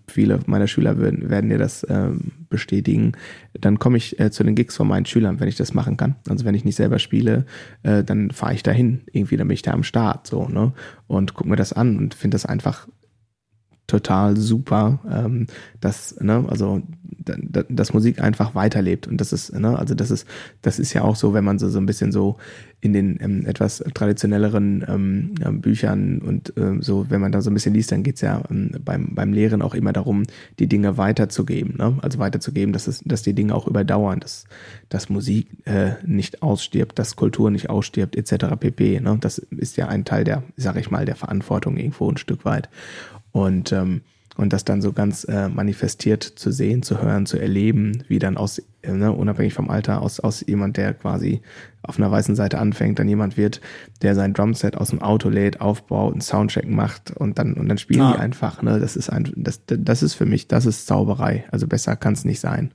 viele meiner Schüler werden, werden dir das ähm, bestätigen, dann komme ich äh, zu den Gigs von meinen Schülern, wenn ich das machen kann. Also wenn ich nicht selber spiele, äh, dann fahre ich dahin, irgendwie, dann bin ich da am Start so, ne? Und gucke mir das an und finde das einfach total super, ähm, dass, ne, also dass Musik einfach weiterlebt. Und das ist, ne, also das ist, das ist ja auch so, wenn man so, so ein bisschen so in den ähm, etwas traditionelleren ähm, Büchern und ähm, so, wenn man da so ein bisschen liest, dann geht's ja ähm, beim, beim Lehren auch immer darum, die Dinge weiterzugeben. Ne? Also weiterzugeben, dass, es, dass die Dinge auch überdauern, dass, dass Musik äh, nicht ausstirbt, dass Kultur nicht ausstirbt, etc. pp. Ne? Das ist ja ein Teil der, sag ich mal, der Verantwortung irgendwo ein Stück weit. Und, ähm, und das dann so ganz äh, manifestiert zu sehen, zu hören, zu erleben, wie dann aus, äh, ne, unabhängig vom Alter, aus, aus jemand, der quasi auf einer weißen Seite anfängt, dann jemand wird, der sein Drumset aus dem Auto lädt, aufbaut, einen Soundcheck macht und dann, und dann spielen ah. die einfach, ne, das ist ein, das, das ist für mich, das ist Zauberei. Also besser kann es nicht sein.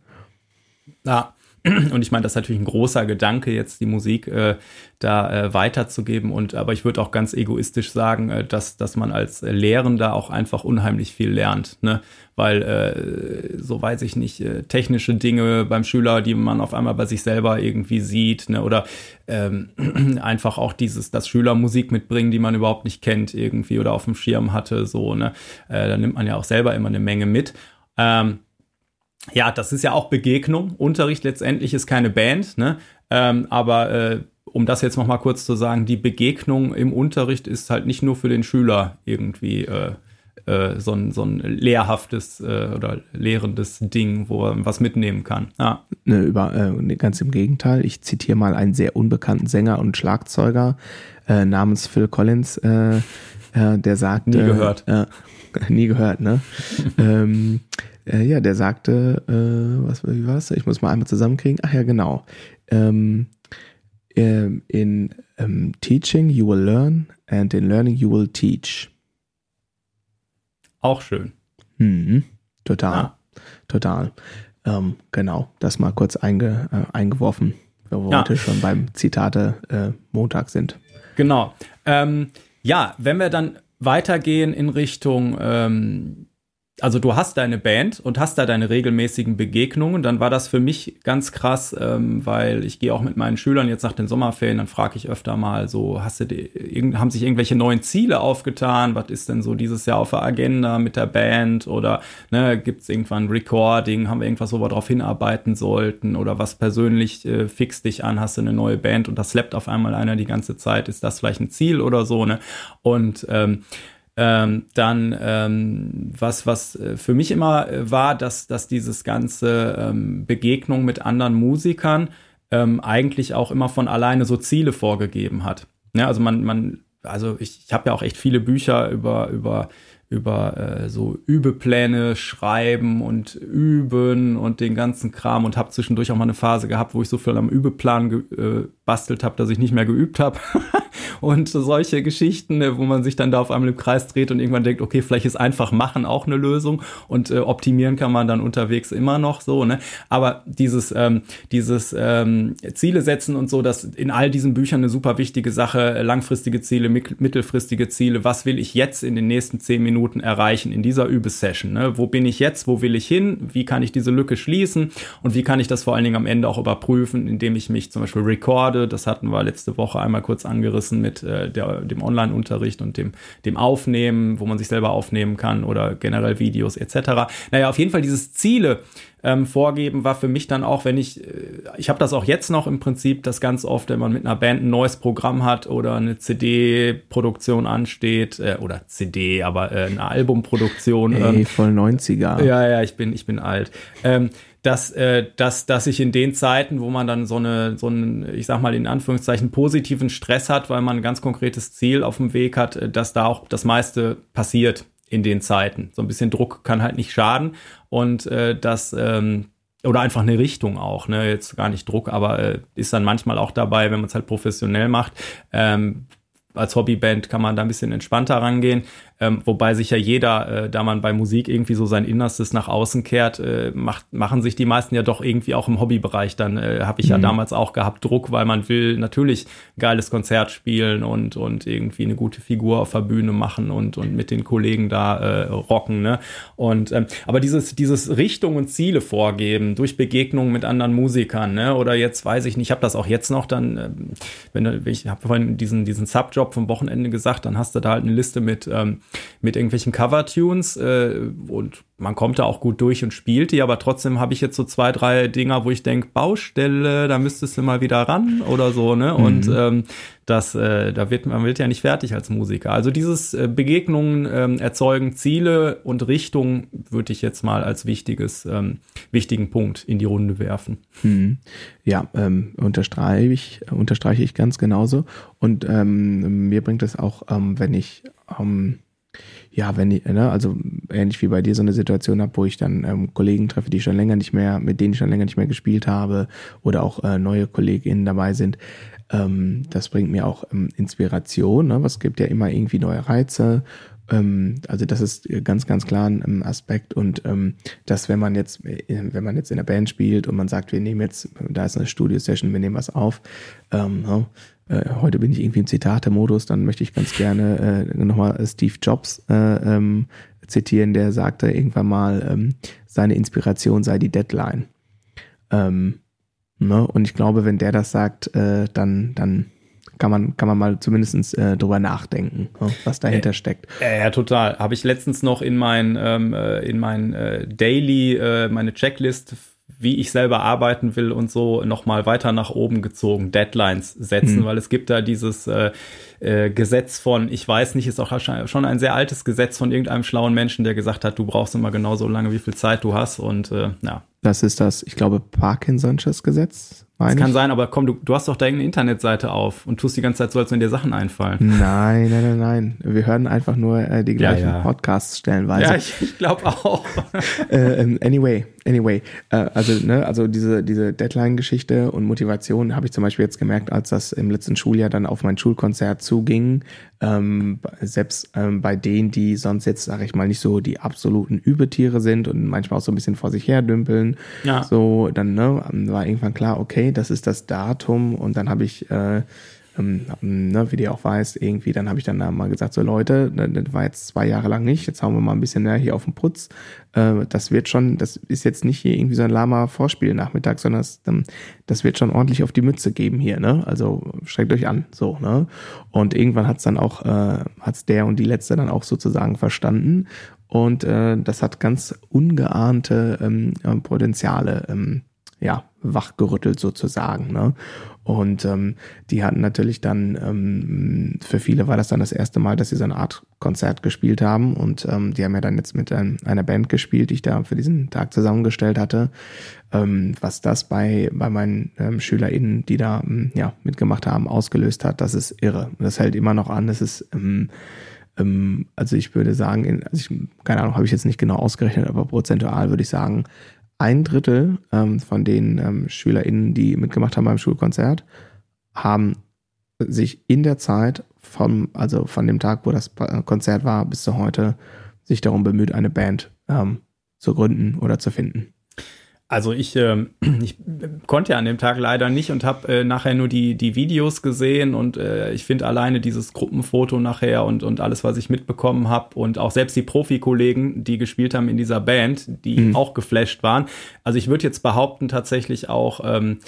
Ja, und ich meine, das ist natürlich ein großer Gedanke, jetzt die Musik äh, da äh, weiterzugeben. Und aber ich würde auch ganz egoistisch sagen, äh, dass, dass man als Lehrender auch einfach unheimlich viel lernt. Ne? Weil, äh, so weiß ich nicht, äh, technische Dinge beim Schüler, die man auf einmal bei sich selber irgendwie sieht, ne? oder ähm, einfach auch dieses, dass Schüler Musik mitbringen, die man überhaupt nicht kennt, irgendwie oder auf dem Schirm hatte, so, ne? Äh, da nimmt man ja auch selber immer eine Menge mit. Ähm, ja, das ist ja auch Begegnung. Unterricht letztendlich ist keine Band, ne? Ähm, aber äh, um das jetzt noch mal kurz zu sagen, die Begegnung im Unterricht ist halt nicht nur für den Schüler irgendwie äh, äh, so, ein, so ein lehrhaftes äh, oder lehrendes Ding, wo er was mitnehmen kann. Ja. Ne, über, äh, ganz im Gegenteil. Ich zitiere mal einen sehr unbekannten Sänger und Schlagzeuger äh, namens Phil Collins, der sagt. Nie gehört. Nie gehört, ne? ähm, äh, ja, der sagte, äh, was, wie war das? Ich muss mal einmal zusammenkriegen. Ach ja, genau. Ähm, ähm, in ähm, Teaching you will learn and in Learning you will teach. Auch schön. Mhm, total, ja. total. Ähm, genau, das mal kurz einge, äh, eingeworfen, wo wir ja. heute schon beim Zitate äh, Montag sind. Genau. Ähm, ja, wenn wir dann weitergehen in Richtung ähm, also du hast deine Band und hast da deine regelmäßigen Begegnungen, dann war das für mich ganz krass, ähm, weil ich gehe auch mit meinen Schülern jetzt nach den Sommerferien, dann frage ich öfter mal so, hast du die, haben sich irgendwelche neuen Ziele aufgetan? Was ist denn so dieses Jahr auf der Agenda mit der Band? Oder ne, gibt es irgendwann ein Recording? Haben wir irgendwas, wo wir darauf hinarbeiten sollten? Oder was persönlich äh, fixt dich an? Hast du eine neue Band und das slappt auf einmal einer die ganze Zeit? Ist das vielleicht ein Ziel oder so? Ne? Und ähm, ähm, dann, ähm, was, was äh, für mich immer äh, war, dass, dass dieses ganze ähm, Begegnung mit anderen Musikern ähm, eigentlich auch immer von alleine so Ziele vorgegeben hat. Ja, also man, man, also ich, ich habe ja auch echt viele Bücher über, über über äh, so Übepläne schreiben und üben und den ganzen Kram und habe zwischendurch auch mal eine Phase gehabt, wo ich so viel am Übeplan gebastelt äh, habe, dass ich nicht mehr geübt habe. und solche Geschichten, äh, wo man sich dann da auf einmal im Kreis dreht und irgendwann denkt, okay, vielleicht ist einfach machen auch eine Lösung und äh, optimieren kann man dann unterwegs immer noch so, ne? Aber dieses, ähm, dieses ähm, Ziele setzen und so, das in all diesen Büchern eine super wichtige Sache, langfristige Ziele, mittelfristige Ziele, was will ich jetzt in den nächsten zehn Minuten Minuten erreichen in dieser Übesession. Ne? Wo bin ich jetzt? Wo will ich hin? Wie kann ich diese Lücke schließen? Und wie kann ich das vor allen Dingen am Ende auch überprüfen, indem ich mich zum Beispiel recorde? Das hatten wir letzte Woche einmal kurz angerissen mit äh, der, dem Online-Unterricht und dem, dem Aufnehmen, wo man sich selber aufnehmen kann oder generell Videos etc. Naja, auf jeden Fall dieses Ziele ähm, vorgeben war für mich dann auch, wenn ich, äh, ich habe das auch jetzt noch im Prinzip, das ganz oft, wenn man mit einer Band ein neues Programm hat oder eine CD-Produktion ansteht, äh, oder CD, aber äh, eine Albumproduktion. Ey, ähm, voll 90er. Ja, ja, ich bin, ich bin alt. Ähm, dass, äh, dass, dass ich in den Zeiten, wo man dann so eine, so einen, ich sag mal in Anführungszeichen, positiven Stress hat, weil man ein ganz konkretes Ziel auf dem Weg hat, äh, dass da auch das meiste passiert in den Zeiten. So ein bisschen Druck kann halt nicht schaden und äh, das ähm, oder einfach eine Richtung auch, ne? Jetzt gar nicht Druck, aber äh, ist dann manchmal auch dabei, wenn man es halt professionell macht. Ähm, als Hobbyband kann man da ein bisschen entspannter rangehen. Ähm, wobei sich ja jeder, äh, da man bei Musik irgendwie so sein Innerstes nach außen kehrt, äh, macht, machen sich die meisten ja doch irgendwie auch im Hobbybereich. Dann äh, habe ich mhm. ja damals auch gehabt Druck, weil man will natürlich geiles Konzert spielen und, und irgendwie eine gute Figur auf der Bühne machen und, und mit den Kollegen da äh, rocken. Ne? Und ähm, aber dieses, dieses Richtung und Ziele vorgeben durch Begegnungen mit anderen Musikern, ne? Oder jetzt weiß ich nicht, ich habe das auch jetzt noch, dann, äh, wenn du, ich habe vorhin diesen, diesen Subjob vom Wochenende gesagt, dann hast du da halt eine Liste mit ähm, mit irgendwelchen Cover-Tunes äh, und man kommt da auch gut durch und spielt die, aber trotzdem habe ich jetzt so zwei, drei Dinger, wo ich denke, Baustelle, da müsstest du mal wieder ran oder so, ne? Mhm. Und ähm, das, äh, da wird man wird ja nicht fertig als Musiker. Also dieses äh, Begegnungen ähm, erzeugen Ziele und Richtung würde ich jetzt mal als wichtiges, ähm, wichtigen Punkt in die Runde werfen. Mhm. Ja, ähm, unterstreiche ich, unterstreiche ich ganz genauso. Und ähm, mir bringt es auch, ähm, wenn ich ähm, ja, wenn ich, ne, also ähnlich wie bei dir so eine Situation habe, wo ich dann ähm, Kollegen treffe, die schon länger nicht mehr, mit denen ich schon länger nicht mehr gespielt habe oder auch äh, neue KollegInnen dabei sind, ähm, das bringt mir auch ähm, Inspiration, ne? Was gibt ja immer irgendwie neue Reize. Ähm, also das ist ganz, ganz klar ein ähm, Aspekt und ähm, dass wenn man jetzt, äh, wenn man jetzt in der Band spielt und man sagt, wir nehmen jetzt, da ist eine Studio-Session, wir nehmen was auf, ne? Äh, heute bin ich irgendwie im Zitate-Modus, dann möchte ich ganz gerne äh, nochmal Steve Jobs äh, ähm, zitieren, der sagte irgendwann mal, ähm, seine Inspiration sei die Deadline. Ähm, ne? Und ich glaube, wenn der das sagt, äh, dann, dann kann man, kann man mal zumindest äh, drüber nachdenken, ne? was dahinter steckt. Ja, ja, total. Habe ich letztens noch in mein, ähm, äh, in mein äh, Daily, äh, meine Checklist wie ich selber arbeiten will und so nochmal weiter nach oben gezogen, Deadlines setzen, mhm. weil es gibt da dieses äh, äh, Gesetz von, ich weiß nicht, ist auch schon ein sehr altes Gesetz von irgendeinem schlauen Menschen, der gesagt hat, du brauchst immer genauso lange, wie viel Zeit du hast und äh, ja. Das ist das, ich glaube, Parkinson'sches Gesetz. Das kann sein, aber komm, du, du hast doch da irgendeine Internetseite auf und tust die ganze Zeit so, als wenn dir Sachen einfallen. Nein, nein, nein, nein. Wir hören einfach nur äh, die gleichen ja, ja. Podcasts stellenweise. Ja, ich, ich glaube auch. äh, anyway, anyway. Äh, also, ne, also diese, diese Deadline-Geschichte und Motivation habe ich zum Beispiel jetzt gemerkt, als das im letzten Schuljahr dann auf mein Schulkonzert zuging. Ähm, selbst ähm, bei denen, die sonst jetzt, sage ich mal, nicht so die absoluten Übetiere sind und manchmal auch so ein bisschen vor sich her dümpeln. Ja. So, dann ne, war irgendwann klar, okay, das ist das Datum und dann habe ich äh, ähm, ne, wie du auch weißt, irgendwie, dann habe ich dann mal gesagt, so Leute, ne, das war jetzt zwei Jahre lang nicht, jetzt hauen wir mal ein bisschen näher hier auf den Putz. Äh, das wird schon, das ist jetzt nicht hier irgendwie so ein lama Vorspiel Nachmittag, sondern das, ähm, das wird schon ordentlich auf die Mütze geben hier, ne? Also streckt euch an, so, ne? Und irgendwann hat's dann auch, äh, hat's der und die letzte dann auch sozusagen verstanden. Und äh, das hat ganz ungeahnte ähm, Potenziale ähm, ja, wachgerüttelt sozusagen. Ne? Und ähm, die hatten natürlich dann, ähm, für viele war das dann das erste Mal, dass sie so eine Art Konzert gespielt haben. Und ähm, die haben ja dann jetzt mit ähm, einer Band gespielt, die ich da für diesen Tag zusammengestellt hatte. Ähm, was das bei, bei meinen ähm, SchülerInnen, die da ähm, ja, mitgemacht haben, ausgelöst hat, das ist irre. Das hält immer noch an. Das ist ähm, ähm, also ich würde sagen, also ich, keine Ahnung, habe ich jetzt nicht genau ausgerechnet, aber prozentual würde ich sagen, ein Drittel ähm, von den ähm, SchülerInnen, die mitgemacht haben beim Schulkonzert, haben sich in der Zeit vom, also von dem Tag, wo das Konzert war, bis zu heute, sich darum bemüht, eine Band ähm, zu gründen oder zu finden. Also ich, äh, ich konnte ja an dem Tag leider nicht und habe äh, nachher nur die, die Videos gesehen und äh, ich finde alleine dieses Gruppenfoto nachher und, und alles, was ich mitbekommen habe und auch selbst die Profikollegen, die gespielt haben in dieser Band, die mhm. auch geflasht waren. Also ich würde jetzt behaupten tatsächlich auch, ähm,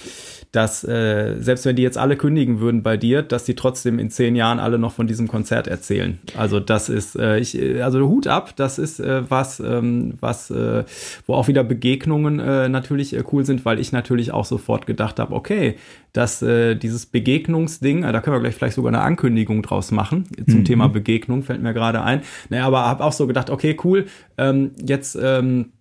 dass äh, selbst wenn die jetzt alle kündigen würden bei dir, dass die trotzdem in zehn Jahren alle noch von diesem Konzert erzählen. Also das ist, äh, ich, also Hut ab, das ist äh, was, ähm, was, äh, wo auch wieder Begegnungen äh, natürlich äh, cool sind, weil ich natürlich auch sofort gedacht habe, okay, dass äh, dieses Begegnungsding, äh, da können wir gleich vielleicht sogar eine Ankündigung draus machen zum mhm. Thema Begegnung, fällt mir gerade ein. Naja, aber habe auch so gedacht, okay, cool, ähm, jetzt ähm,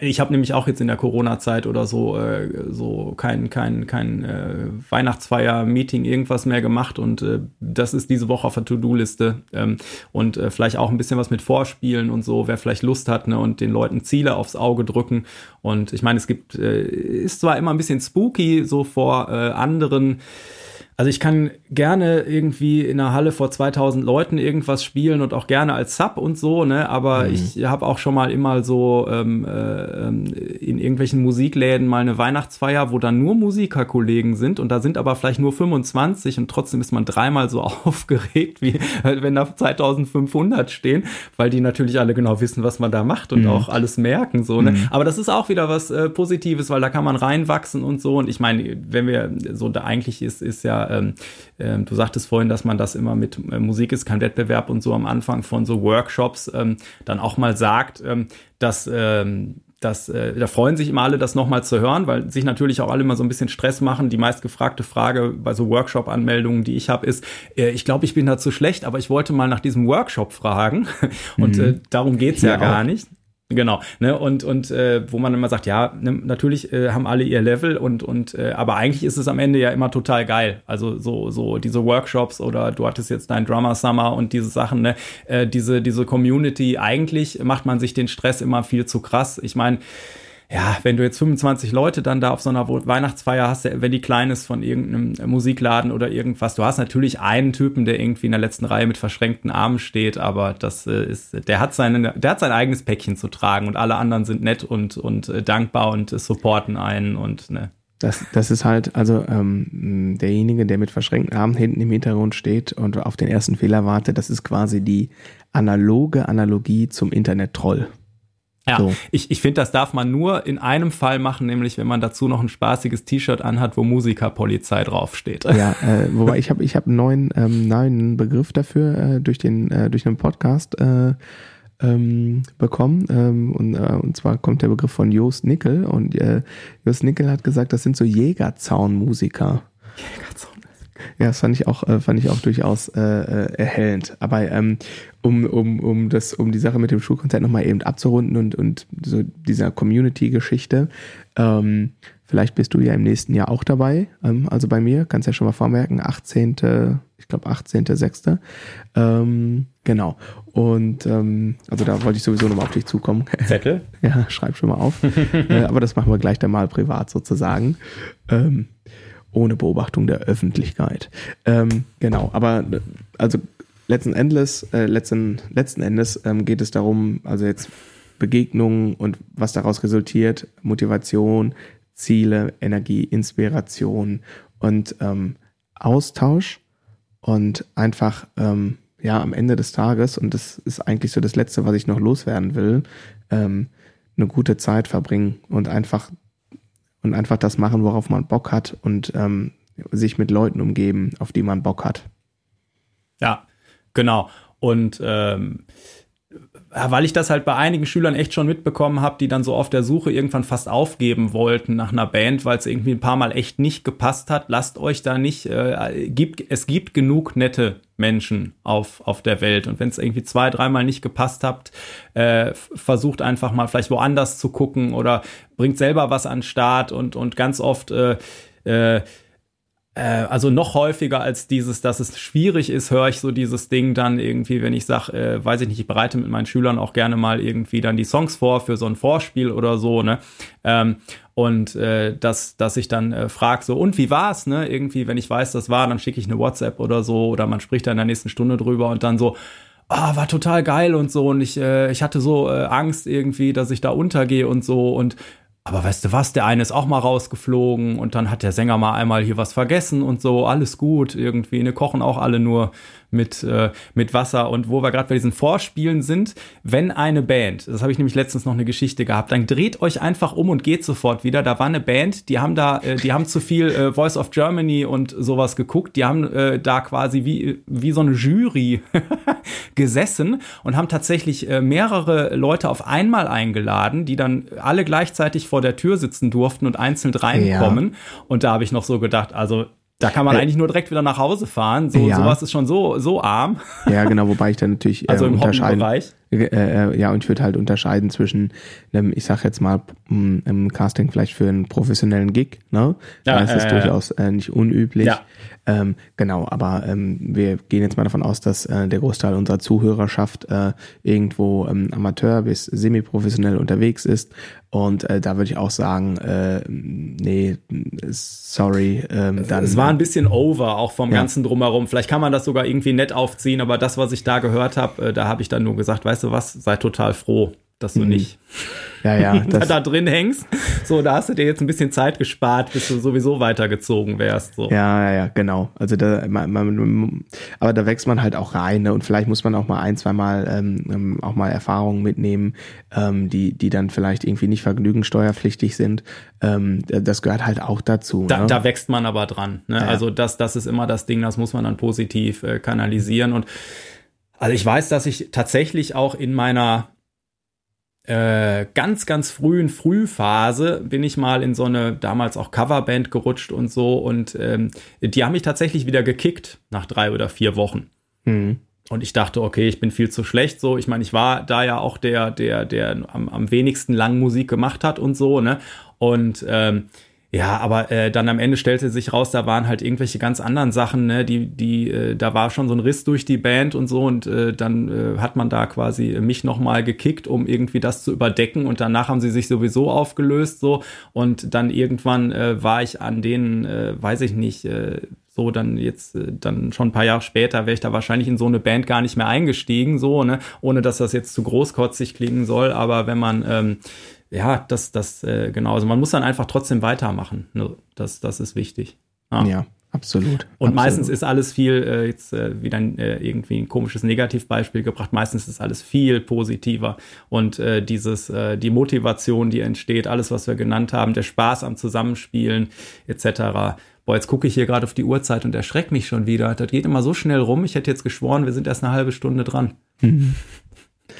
ich habe nämlich auch jetzt in der Corona-Zeit oder so äh, so kein kein kein äh, Weihnachtsfeier Meeting irgendwas mehr gemacht und äh, das ist diese Woche auf der To-Do-Liste. Ähm, und äh, vielleicht auch ein bisschen was mit Vorspielen und so, wer vielleicht Lust hat ne, und den Leuten Ziele aufs Auge drücken. Und ich meine, es gibt äh, ist zwar immer ein bisschen spooky so vor äh, anderen also ich kann gerne irgendwie in einer Halle vor 2000 Leuten irgendwas spielen und auch gerne als Sub und so, ne? Aber mhm. ich habe auch schon mal immer so ähm, äh, in irgendwelchen Musikläden mal eine Weihnachtsfeier, wo dann nur Musikerkollegen sind und da sind aber vielleicht nur 25 und trotzdem ist man dreimal so aufgeregt, wie wenn da 2500 stehen, weil die natürlich alle genau wissen, was man da macht und mhm. auch alles merken, so, ne? Mhm. Aber das ist auch wieder was äh, Positives, weil da kann man reinwachsen und so und ich meine, wenn wir so da eigentlich ist, ist ja ähm, ähm, du sagtest vorhin, dass man das immer mit äh, Musik ist kein Wettbewerb und so am Anfang von so Workshops ähm, dann auch mal sagt, ähm, dass ähm, das, äh, da freuen sich immer alle, das nochmal zu hören, weil sich natürlich auch alle immer so ein bisschen Stress machen. Die meistgefragte Frage bei so Workshop-Anmeldungen, die ich habe, ist, äh, ich glaube, ich bin da zu schlecht, aber ich wollte mal nach diesem Workshop fragen. Und mhm. äh, darum geht's ja, ja gar nicht. Genau, ne, und, und äh, wo man immer sagt, ja, ne, natürlich äh, haben alle ihr Level und, und äh, aber eigentlich ist es am Ende ja immer total geil. Also so, so diese Workshops oder du hattest jetzt dein Drummer Summer und diese Sachen, ne, äh, diese, diese Community, eigentlich macht man sich den Stress immer viel zu krass. Ich meine, ja, wenn du jetzt 25 Leute dann da auf so einer Weihnachtsfeier hast, wenn die klein ist von irgendeinem Musikladen oder irgendwas, du hast natürlich einen Typen, der irgendwie in der letzten Reihe mit verschränkten Armen steht, aber das äh, ist, der hat seine, der hat sein eigenes Päckchen zu tragen und alle anderen sind nett und, und äh, dankbar und äh, supporten einen und, ne. Das, das ist halt, also ähm, derjenige, der mit verschränkten Armen hinten im Hintergrund steht und auf den ersten Fehler wartet, das ist quasi die analoge Analogie zum Internet-Troll. Ja, so. ich, ich finde, das darf man nur in einem Fall machen, nämlich wenn man dazu noch ein spaßiges T-Shirt anhat, wo Musikerpolizei draufsteht. Ja, äh, wobei ich habe ich hab einen neuen, ähm, neuen Begriff dafür äh, durch den äh, durch einen Podcast äh, ähm, bekommen ähm, und, äh, und zwar kommt der Begriff von Joost Nickel und äh, Joost Nickel hat gesagt, das sind so Jägerzaunmusiker. Ja, das fand ich auch, äh, fand ich auch durchaus äh, äh, erhellend. Aber ähm, um, um, um das, um die Sache mit dem Schulkonzert nochmal eben abzurunden und, und so dieser Community-Geschichte, ähm, vielleicht bist du ja im nächsten Jahr auch dabei. Ähm, also bei mir, kannst ja schon mal vormerken, 18. ich glaube 18.06. Ähm, genau. Und ähm, also da wollte ich sowieso nochmal auf dich zukommen. Zettel? ja, schreib schon mal auf. äh, aber das machen wir gleich dann mal privat sozusagen. Ähm, ohne Beobachtung der Öffentlichkeit. Ähm, genau, aber also letzten Endes, äh, letzten, letzten Endes ähm, geht es darum, also jetzt Begegnungen und was daraus resultiert, Motivation, Ziele, Energie, Inspiration und ähm, Austausch und einfach ähm, ja am Ende des Tages und das ist eigentlich so das Letzte, was ich noch loswerden will, ähm, eine gute Zeit verbringen und einfach und einfach das machen, worauf man Bock hat und ähm, sich mit Leuten umgeben, auf die man Bock hat. Ja, genau. Und ähm, weil ich das halt bei einigen Schülern echt schon mitbekommen habe, die dann so auf der Suche irgendwann fast aufgeben wollten nach einer Band, weil es irgendwie ein paar Mal echt nicht gepasst hat. Lasst euch da nicht, äh, gibt, es gibt genug nette Menschen auf, auf der Welt. Und wenn es irgendwie zwei, dreimal nicht gepasst habt, äh, versucht einfach mal vielleicht woanders zu gucken oder bringt selber was an den Start und, und ganz oft äh, äh, äh, also noch häufiger als dieses, dass es schwierig ist, höre ich so dieses Ding dann irgendwie, wenn ich sage, äh, weiß ich nicht, ich bereite mit meinen Schülern auch gerne mal irgendwie dann die Songs vor für so ein Vorspiel oder so, ne? Ähm, und äh, dass, dass ich dann äh, frage, so, und wie war's, ne? Irgendwie, wenn ich weiß, das war, dann schicke ich eine WhatsApp oder so oder man spricht dann in der nächsten Stunde drüber und dann so, ah, war total geil und so und ich, äh, ich hatte so äh, Angst irgendwie, dass ich da untergehe und so und aber weißt du was, der eine ist auch mal rausgeflogen und dann hat der Sänger mal einmal hier was vergessen und so, alles gut, irgendwie, ne, kochen auch alle nur mit, äh, mit Wasser. Und wo wir gerade bei diesen Vorspielen sind, wenn eine Band, das habe ich nämlich letztens noch eine Geschichte gehabt, dann dreht euch einfach um und geht sofort wieder. Da war eine Band, die haben da, äh, die haben zu viel äh, Voice of Germany und sowas geguckt. Die haben äh, da quasi wie, wie so eine Jury gesessen und haben tatsächlich äh, mehrere Leute auf einmal eingeladen, die dann alle gleichzeitig vor der Tür sitzen durften und einzeln reinkommen. Ja. Und da habe ich noch so gedacht, also da kann man äh, eigentlich nur direkt wieder nach Hause fahren. So, ja. Sowas ist schon so, so arm. Ja, genau, wobei ich dann natürlich äh, also im unterscheiden. Äh, äh, ja, und ich würde halt unterscheiden zwischen einem, ich sag jetzt mal, einem Casting vielleicht für einen professionellen Gig, ne? Ja, da ist es durchaus äh, nicht unüblich. Ja. Ähm, genau, aber ähm, wir gehen jetzt mal davon aus, dass äh, der Großteil unserer Zuhörerschaft äh, irgendwo ähm, Amateur bis semi-professionell unterwegs ist. Und äh, da würde ich auch sagen, äh, nee, sorry. Ähm, dann, es war ein bisschen over, auch vom ja. ganzen drumherum. Vielleicht kann man das sogar irgendwie nett aufziehen, aber das, was ich da gehört habe, äh, da habe ich dann nur gesagt, weißt du was, sei total froh, dass du mhm. nicht ja, ja, da, drin hängst. So, da hast du dir jetzt ein bisschen Zeit gespart, bis du sowieso weitergezogen wärst. So. Ja, ja, ja, genau. Also da, man, man, aber da wächst man halt auch rein ne? und vielleicht muss man auch mal ein, zwei Mal ähm, ähm, auch mal Erfahrungen mitnehmen, ähm, die, die dann vielleicht irgendwie nicht vergnügenssteuerpflichtig sind. Ähm, das gehört halt auch dazu. Da, ne? da wächst man aber dran. Ne? Ja. Also das, das ist immer das Ding, das muss man dann positiv äh, kanalisieren und also ich weiß, dass ich tatsächlich auch in meiner äh, ganz, ganz frühen Frühphase bin ich mal in so eine damals auch Coverband gerutscht und so und ähm, die haben mich tatsächlich wieder gekickt nach drei oder vier Wochen. Mhm. Und ich dachte, okay, ich bin viel zu schlecht. So, ich meine, ich war da ja auch der, der, der am, am wenigsten lang Musik gemacht hat und so, ne? Und ähm, ja, aber äh, dann am Ende stellte sich raus, da waren halt irgendwelche ganz anderen Sachen, ne, die, die, äh, da war schon so ein Riss durch die Band und so und äh, dann äh, hat man da quasi mich nochmal gekickt, um irgendwie das zu überdecken und danach haben sie sich sowieso aufgelöst so. Und dann irgendwann äh, war ich an denen, äh, weiß ich nicht, äh, so dann jetzt äh, dann schon ein paar Jahre später wäre ich da wahrscheinlich in so eine Band gar nicht mehr eingestiegen so ne ohne dass das jetzt zu großkotzig klingen soll. Aber wenn man ähm, ja, das, das, äh, genau. Also man muss dann einfach trotzdem weitermachen. Ne? Das, das ist wichtig. Ah. Ja, absolut. Und absolut. meistens ist alles viel, äh, jetzt äh, wieder äh, irgendwie ein komisches Negativbeispiel gebracht, meistens ist alles viel positiver. Und äh, dieses, äh, die Motivation, die entsteht, alles, was wir genannt haben, der Spaß am Zusammenspielen, etc. Boah, jetzt gucke ich hier gerade auf die Uhrzeit und erschreckt mich schon wieder. Das geht immer so schnell rum. Ich hätte jetzt geschworen, wir sind erst eine halbe Stunde dran.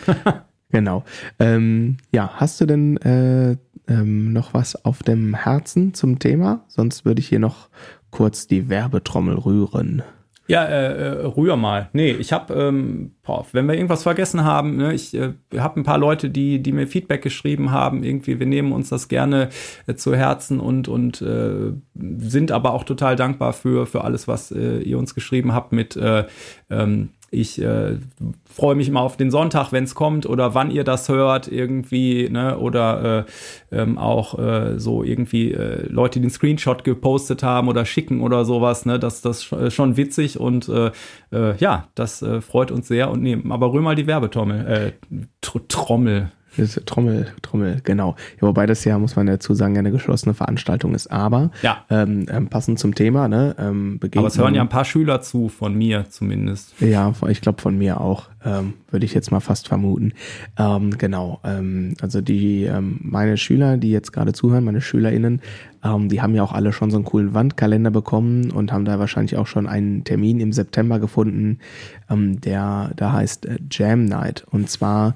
Genau. Ähm, ja, hast du denn äh, ähm, noch was auf dem Herzen zum Thema? Sonst würde ich hier noch kurz die Werbetrommel rühren. Ja, äh, äh rühr mal. Nee, ich habe, ähm, wenn wir irgendwas vergessen haben, ne, ich äh, habe ein paar Leute, die, die mir Feedback geschrieben haben. Irgendwie, wir nehmen uns das gerne äh, zu Herzen und, und äh, sind aber auch total dankbar für, für alles, was äh, ihr uns geschrieben habt mit äh, ähm, ich äh, freue mich immer auf den Sonntag, wenn es kommt oder wann ihr das hört irgendwie, ne? Oder äh, ähm, auch äh, so irgendwie äh, Leute, die den Screenshot gepostet haben oder schicken oder sowas, ne? Das das äh, schon witzig und äh, ja, das freut uns sehr. Und nee, aber rühr mal die Werbetrommel, Tr Trommel, Trommel, Trommel, genau. Ja, wobei das ja, muss man dazu sagen, eine geschlossene Veranstaltung ist. Aber ja. ähm, ähm, passend zum Thema, ne? Ähm, Aber es hören ja ein paar Schüler zu, von mir zumindest. Ja, ich glaube von mir auch, ähm, würde ich jetzt mal fast vermuten. Ähm, genau. Ähm, also die, meine Schüler, die jetzt gerade zuhören, meine SchülerInnen, die haben ja auch alle schon so einen coolen Wandkalender bekommen und haben da wahrscheinlich auch schon einen Termin im September gefunden, der da heißt äh, Jam Night. Und zwar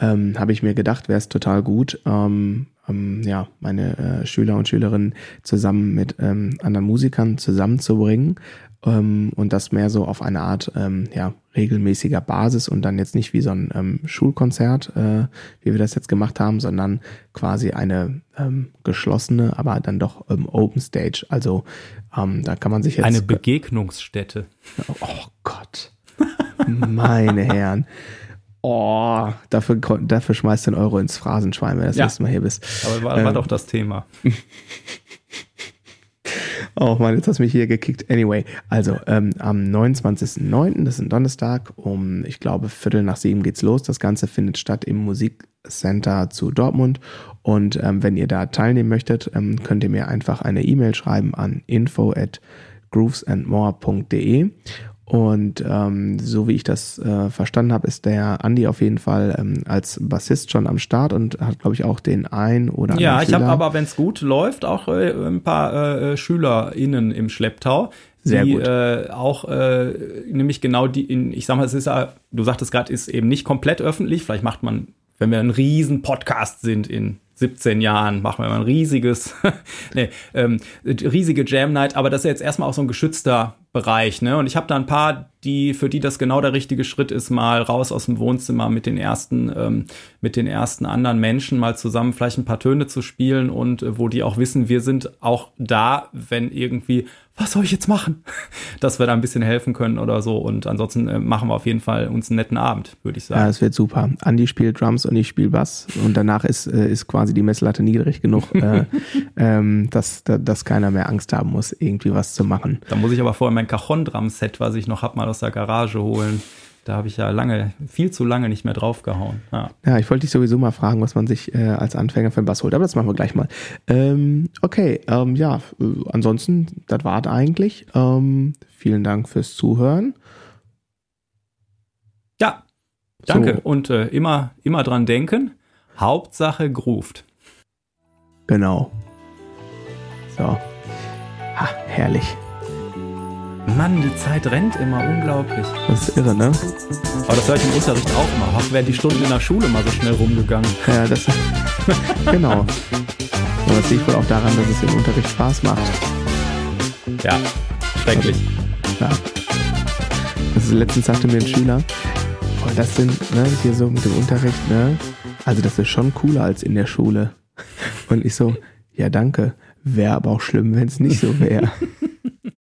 ähm, habe ich mir gedacht, wäre es total gut, ähm, ähm, ja, meine äh, Schüler und Schülerinnen zusammen mit ähm, anderen Musikern zusammenzubringen ähm, und das mehr so auf eine Art ähm, ja, regelmäßiger Basis und dann jetzt nicht wie so ein ähm, Schulkonzert, äh, wie wir das jetzt gemacht haben, sondern quasi eine ähm, geschlossene, aber dann doch ähm, Open Stage. Also ähm, da kann man sich jetzt. Eine Begegnungsstätte. Oh Gott. Meine Herren. Oh, dafür, dafür schmeißt du einen Euro ins Phrasenschwein, wenn du das ja. nächste Mal hier bist. Aber war, war ähm, doch das Thema. Oh Mann, jetzt hast du mich hier gekickt. Anyway, also ähm, am 29.09., das ist ein Donnerstag, um, ich glaube, Viertel nach sieben geht's los. Das Ganze findet statt im Musikcenter zu Dortmund. Und ähm, wenn ihr da teilnehmen möchtet, ähm, könnt ihr mir einfach eine E-Mail schreiben an info at groovesandmore.de und ähm, so wie ich das äh, verstanden habe, ist der Andy auf jeden Fall ähm, als Bassist schon am Start und hat, glaube ich, auch den ein oder anderen Ja, ich habe aber, wenn es gut läuft, auch äh, ein paar äh, SchülerInnen im Schlepptau. Sehr die gut. Äh, auch äh, nämlich genau die, in, ich sag mal, es ist ja, du sagtest gerade, ist eben nicht komplett öffentlich. Vielleicht macht man, wenn wir ein riesen Podcast sind in 17 Jahren machen wir mal ein riesiges, nee, ähm, riesige Jam Night, aber das ist jetzt erstmal auch so ein geschützter Bereich, ne? Und ich habe da ein paar, die für die das genau der richtige Schritt ist, mal raus aus dem Wohnzimmer mit den ersten, ähm, mit den ersten anderen Menschen mal zusammen vielleicht ein paar Töne zu spielen und äh, wo die auch wissen, wir sind auch da, wenn irgendwie was soll ich jetzt machen? Dass wir da ein bisschen helfen können oder so. Und ansonsten äh, machen wir auf jeden Fall uns einen netten Abend, würde ich sagen. Ja, es wird super. Andi spielt Drums und ich spiele Bass und danach ist, äh, ist quasi die Messlatte niedrig genug, äh, ähm, dass, dass keiner mehr Angst haben muss, irgendwie was zu machen. Da muss ich aber vorher mein Cajon-Drum-Set, was ich noch hab, mal aus der Garage holen. Da habe ich ja lange, viel zu lange nicht mehr draufgehauen. Ja. Ja, ich wollte dich sowieso mal fragen, was man sich äh, als Anfänger für einen Bass holt, aber das machen wir gleich mal. Ähm, okay, ähm, ja, äh, ansonsten, das war's eigentlich. Ähm, vielen Dank fürs Zuhören. Ja, danke. So. Und äh, immer, immer dran denken. Hauptsache grooved. Genau. So. Ha, herrlich. Mann, die Zeit rennt immer unglaublich. Das ist irre, ne? Aber das höre ich im Unterricht auch immer. Ach, wären die Stunden in der Schule mal so schnell rumgegangen. Ja, das genau. Aber das liegt wohl auch daran, dass es im Unterricht Spaß macht. Ja, schrecklich. Ja. Also letztens sagte mir ein Schüler, oh, das sind, ne, hier so mit dem Unterricht, ne? Also das ist schon cooler als in der Schule. Und ich so, ja danke. Wäre aber auch schlimm, wenn es nicht so wäre.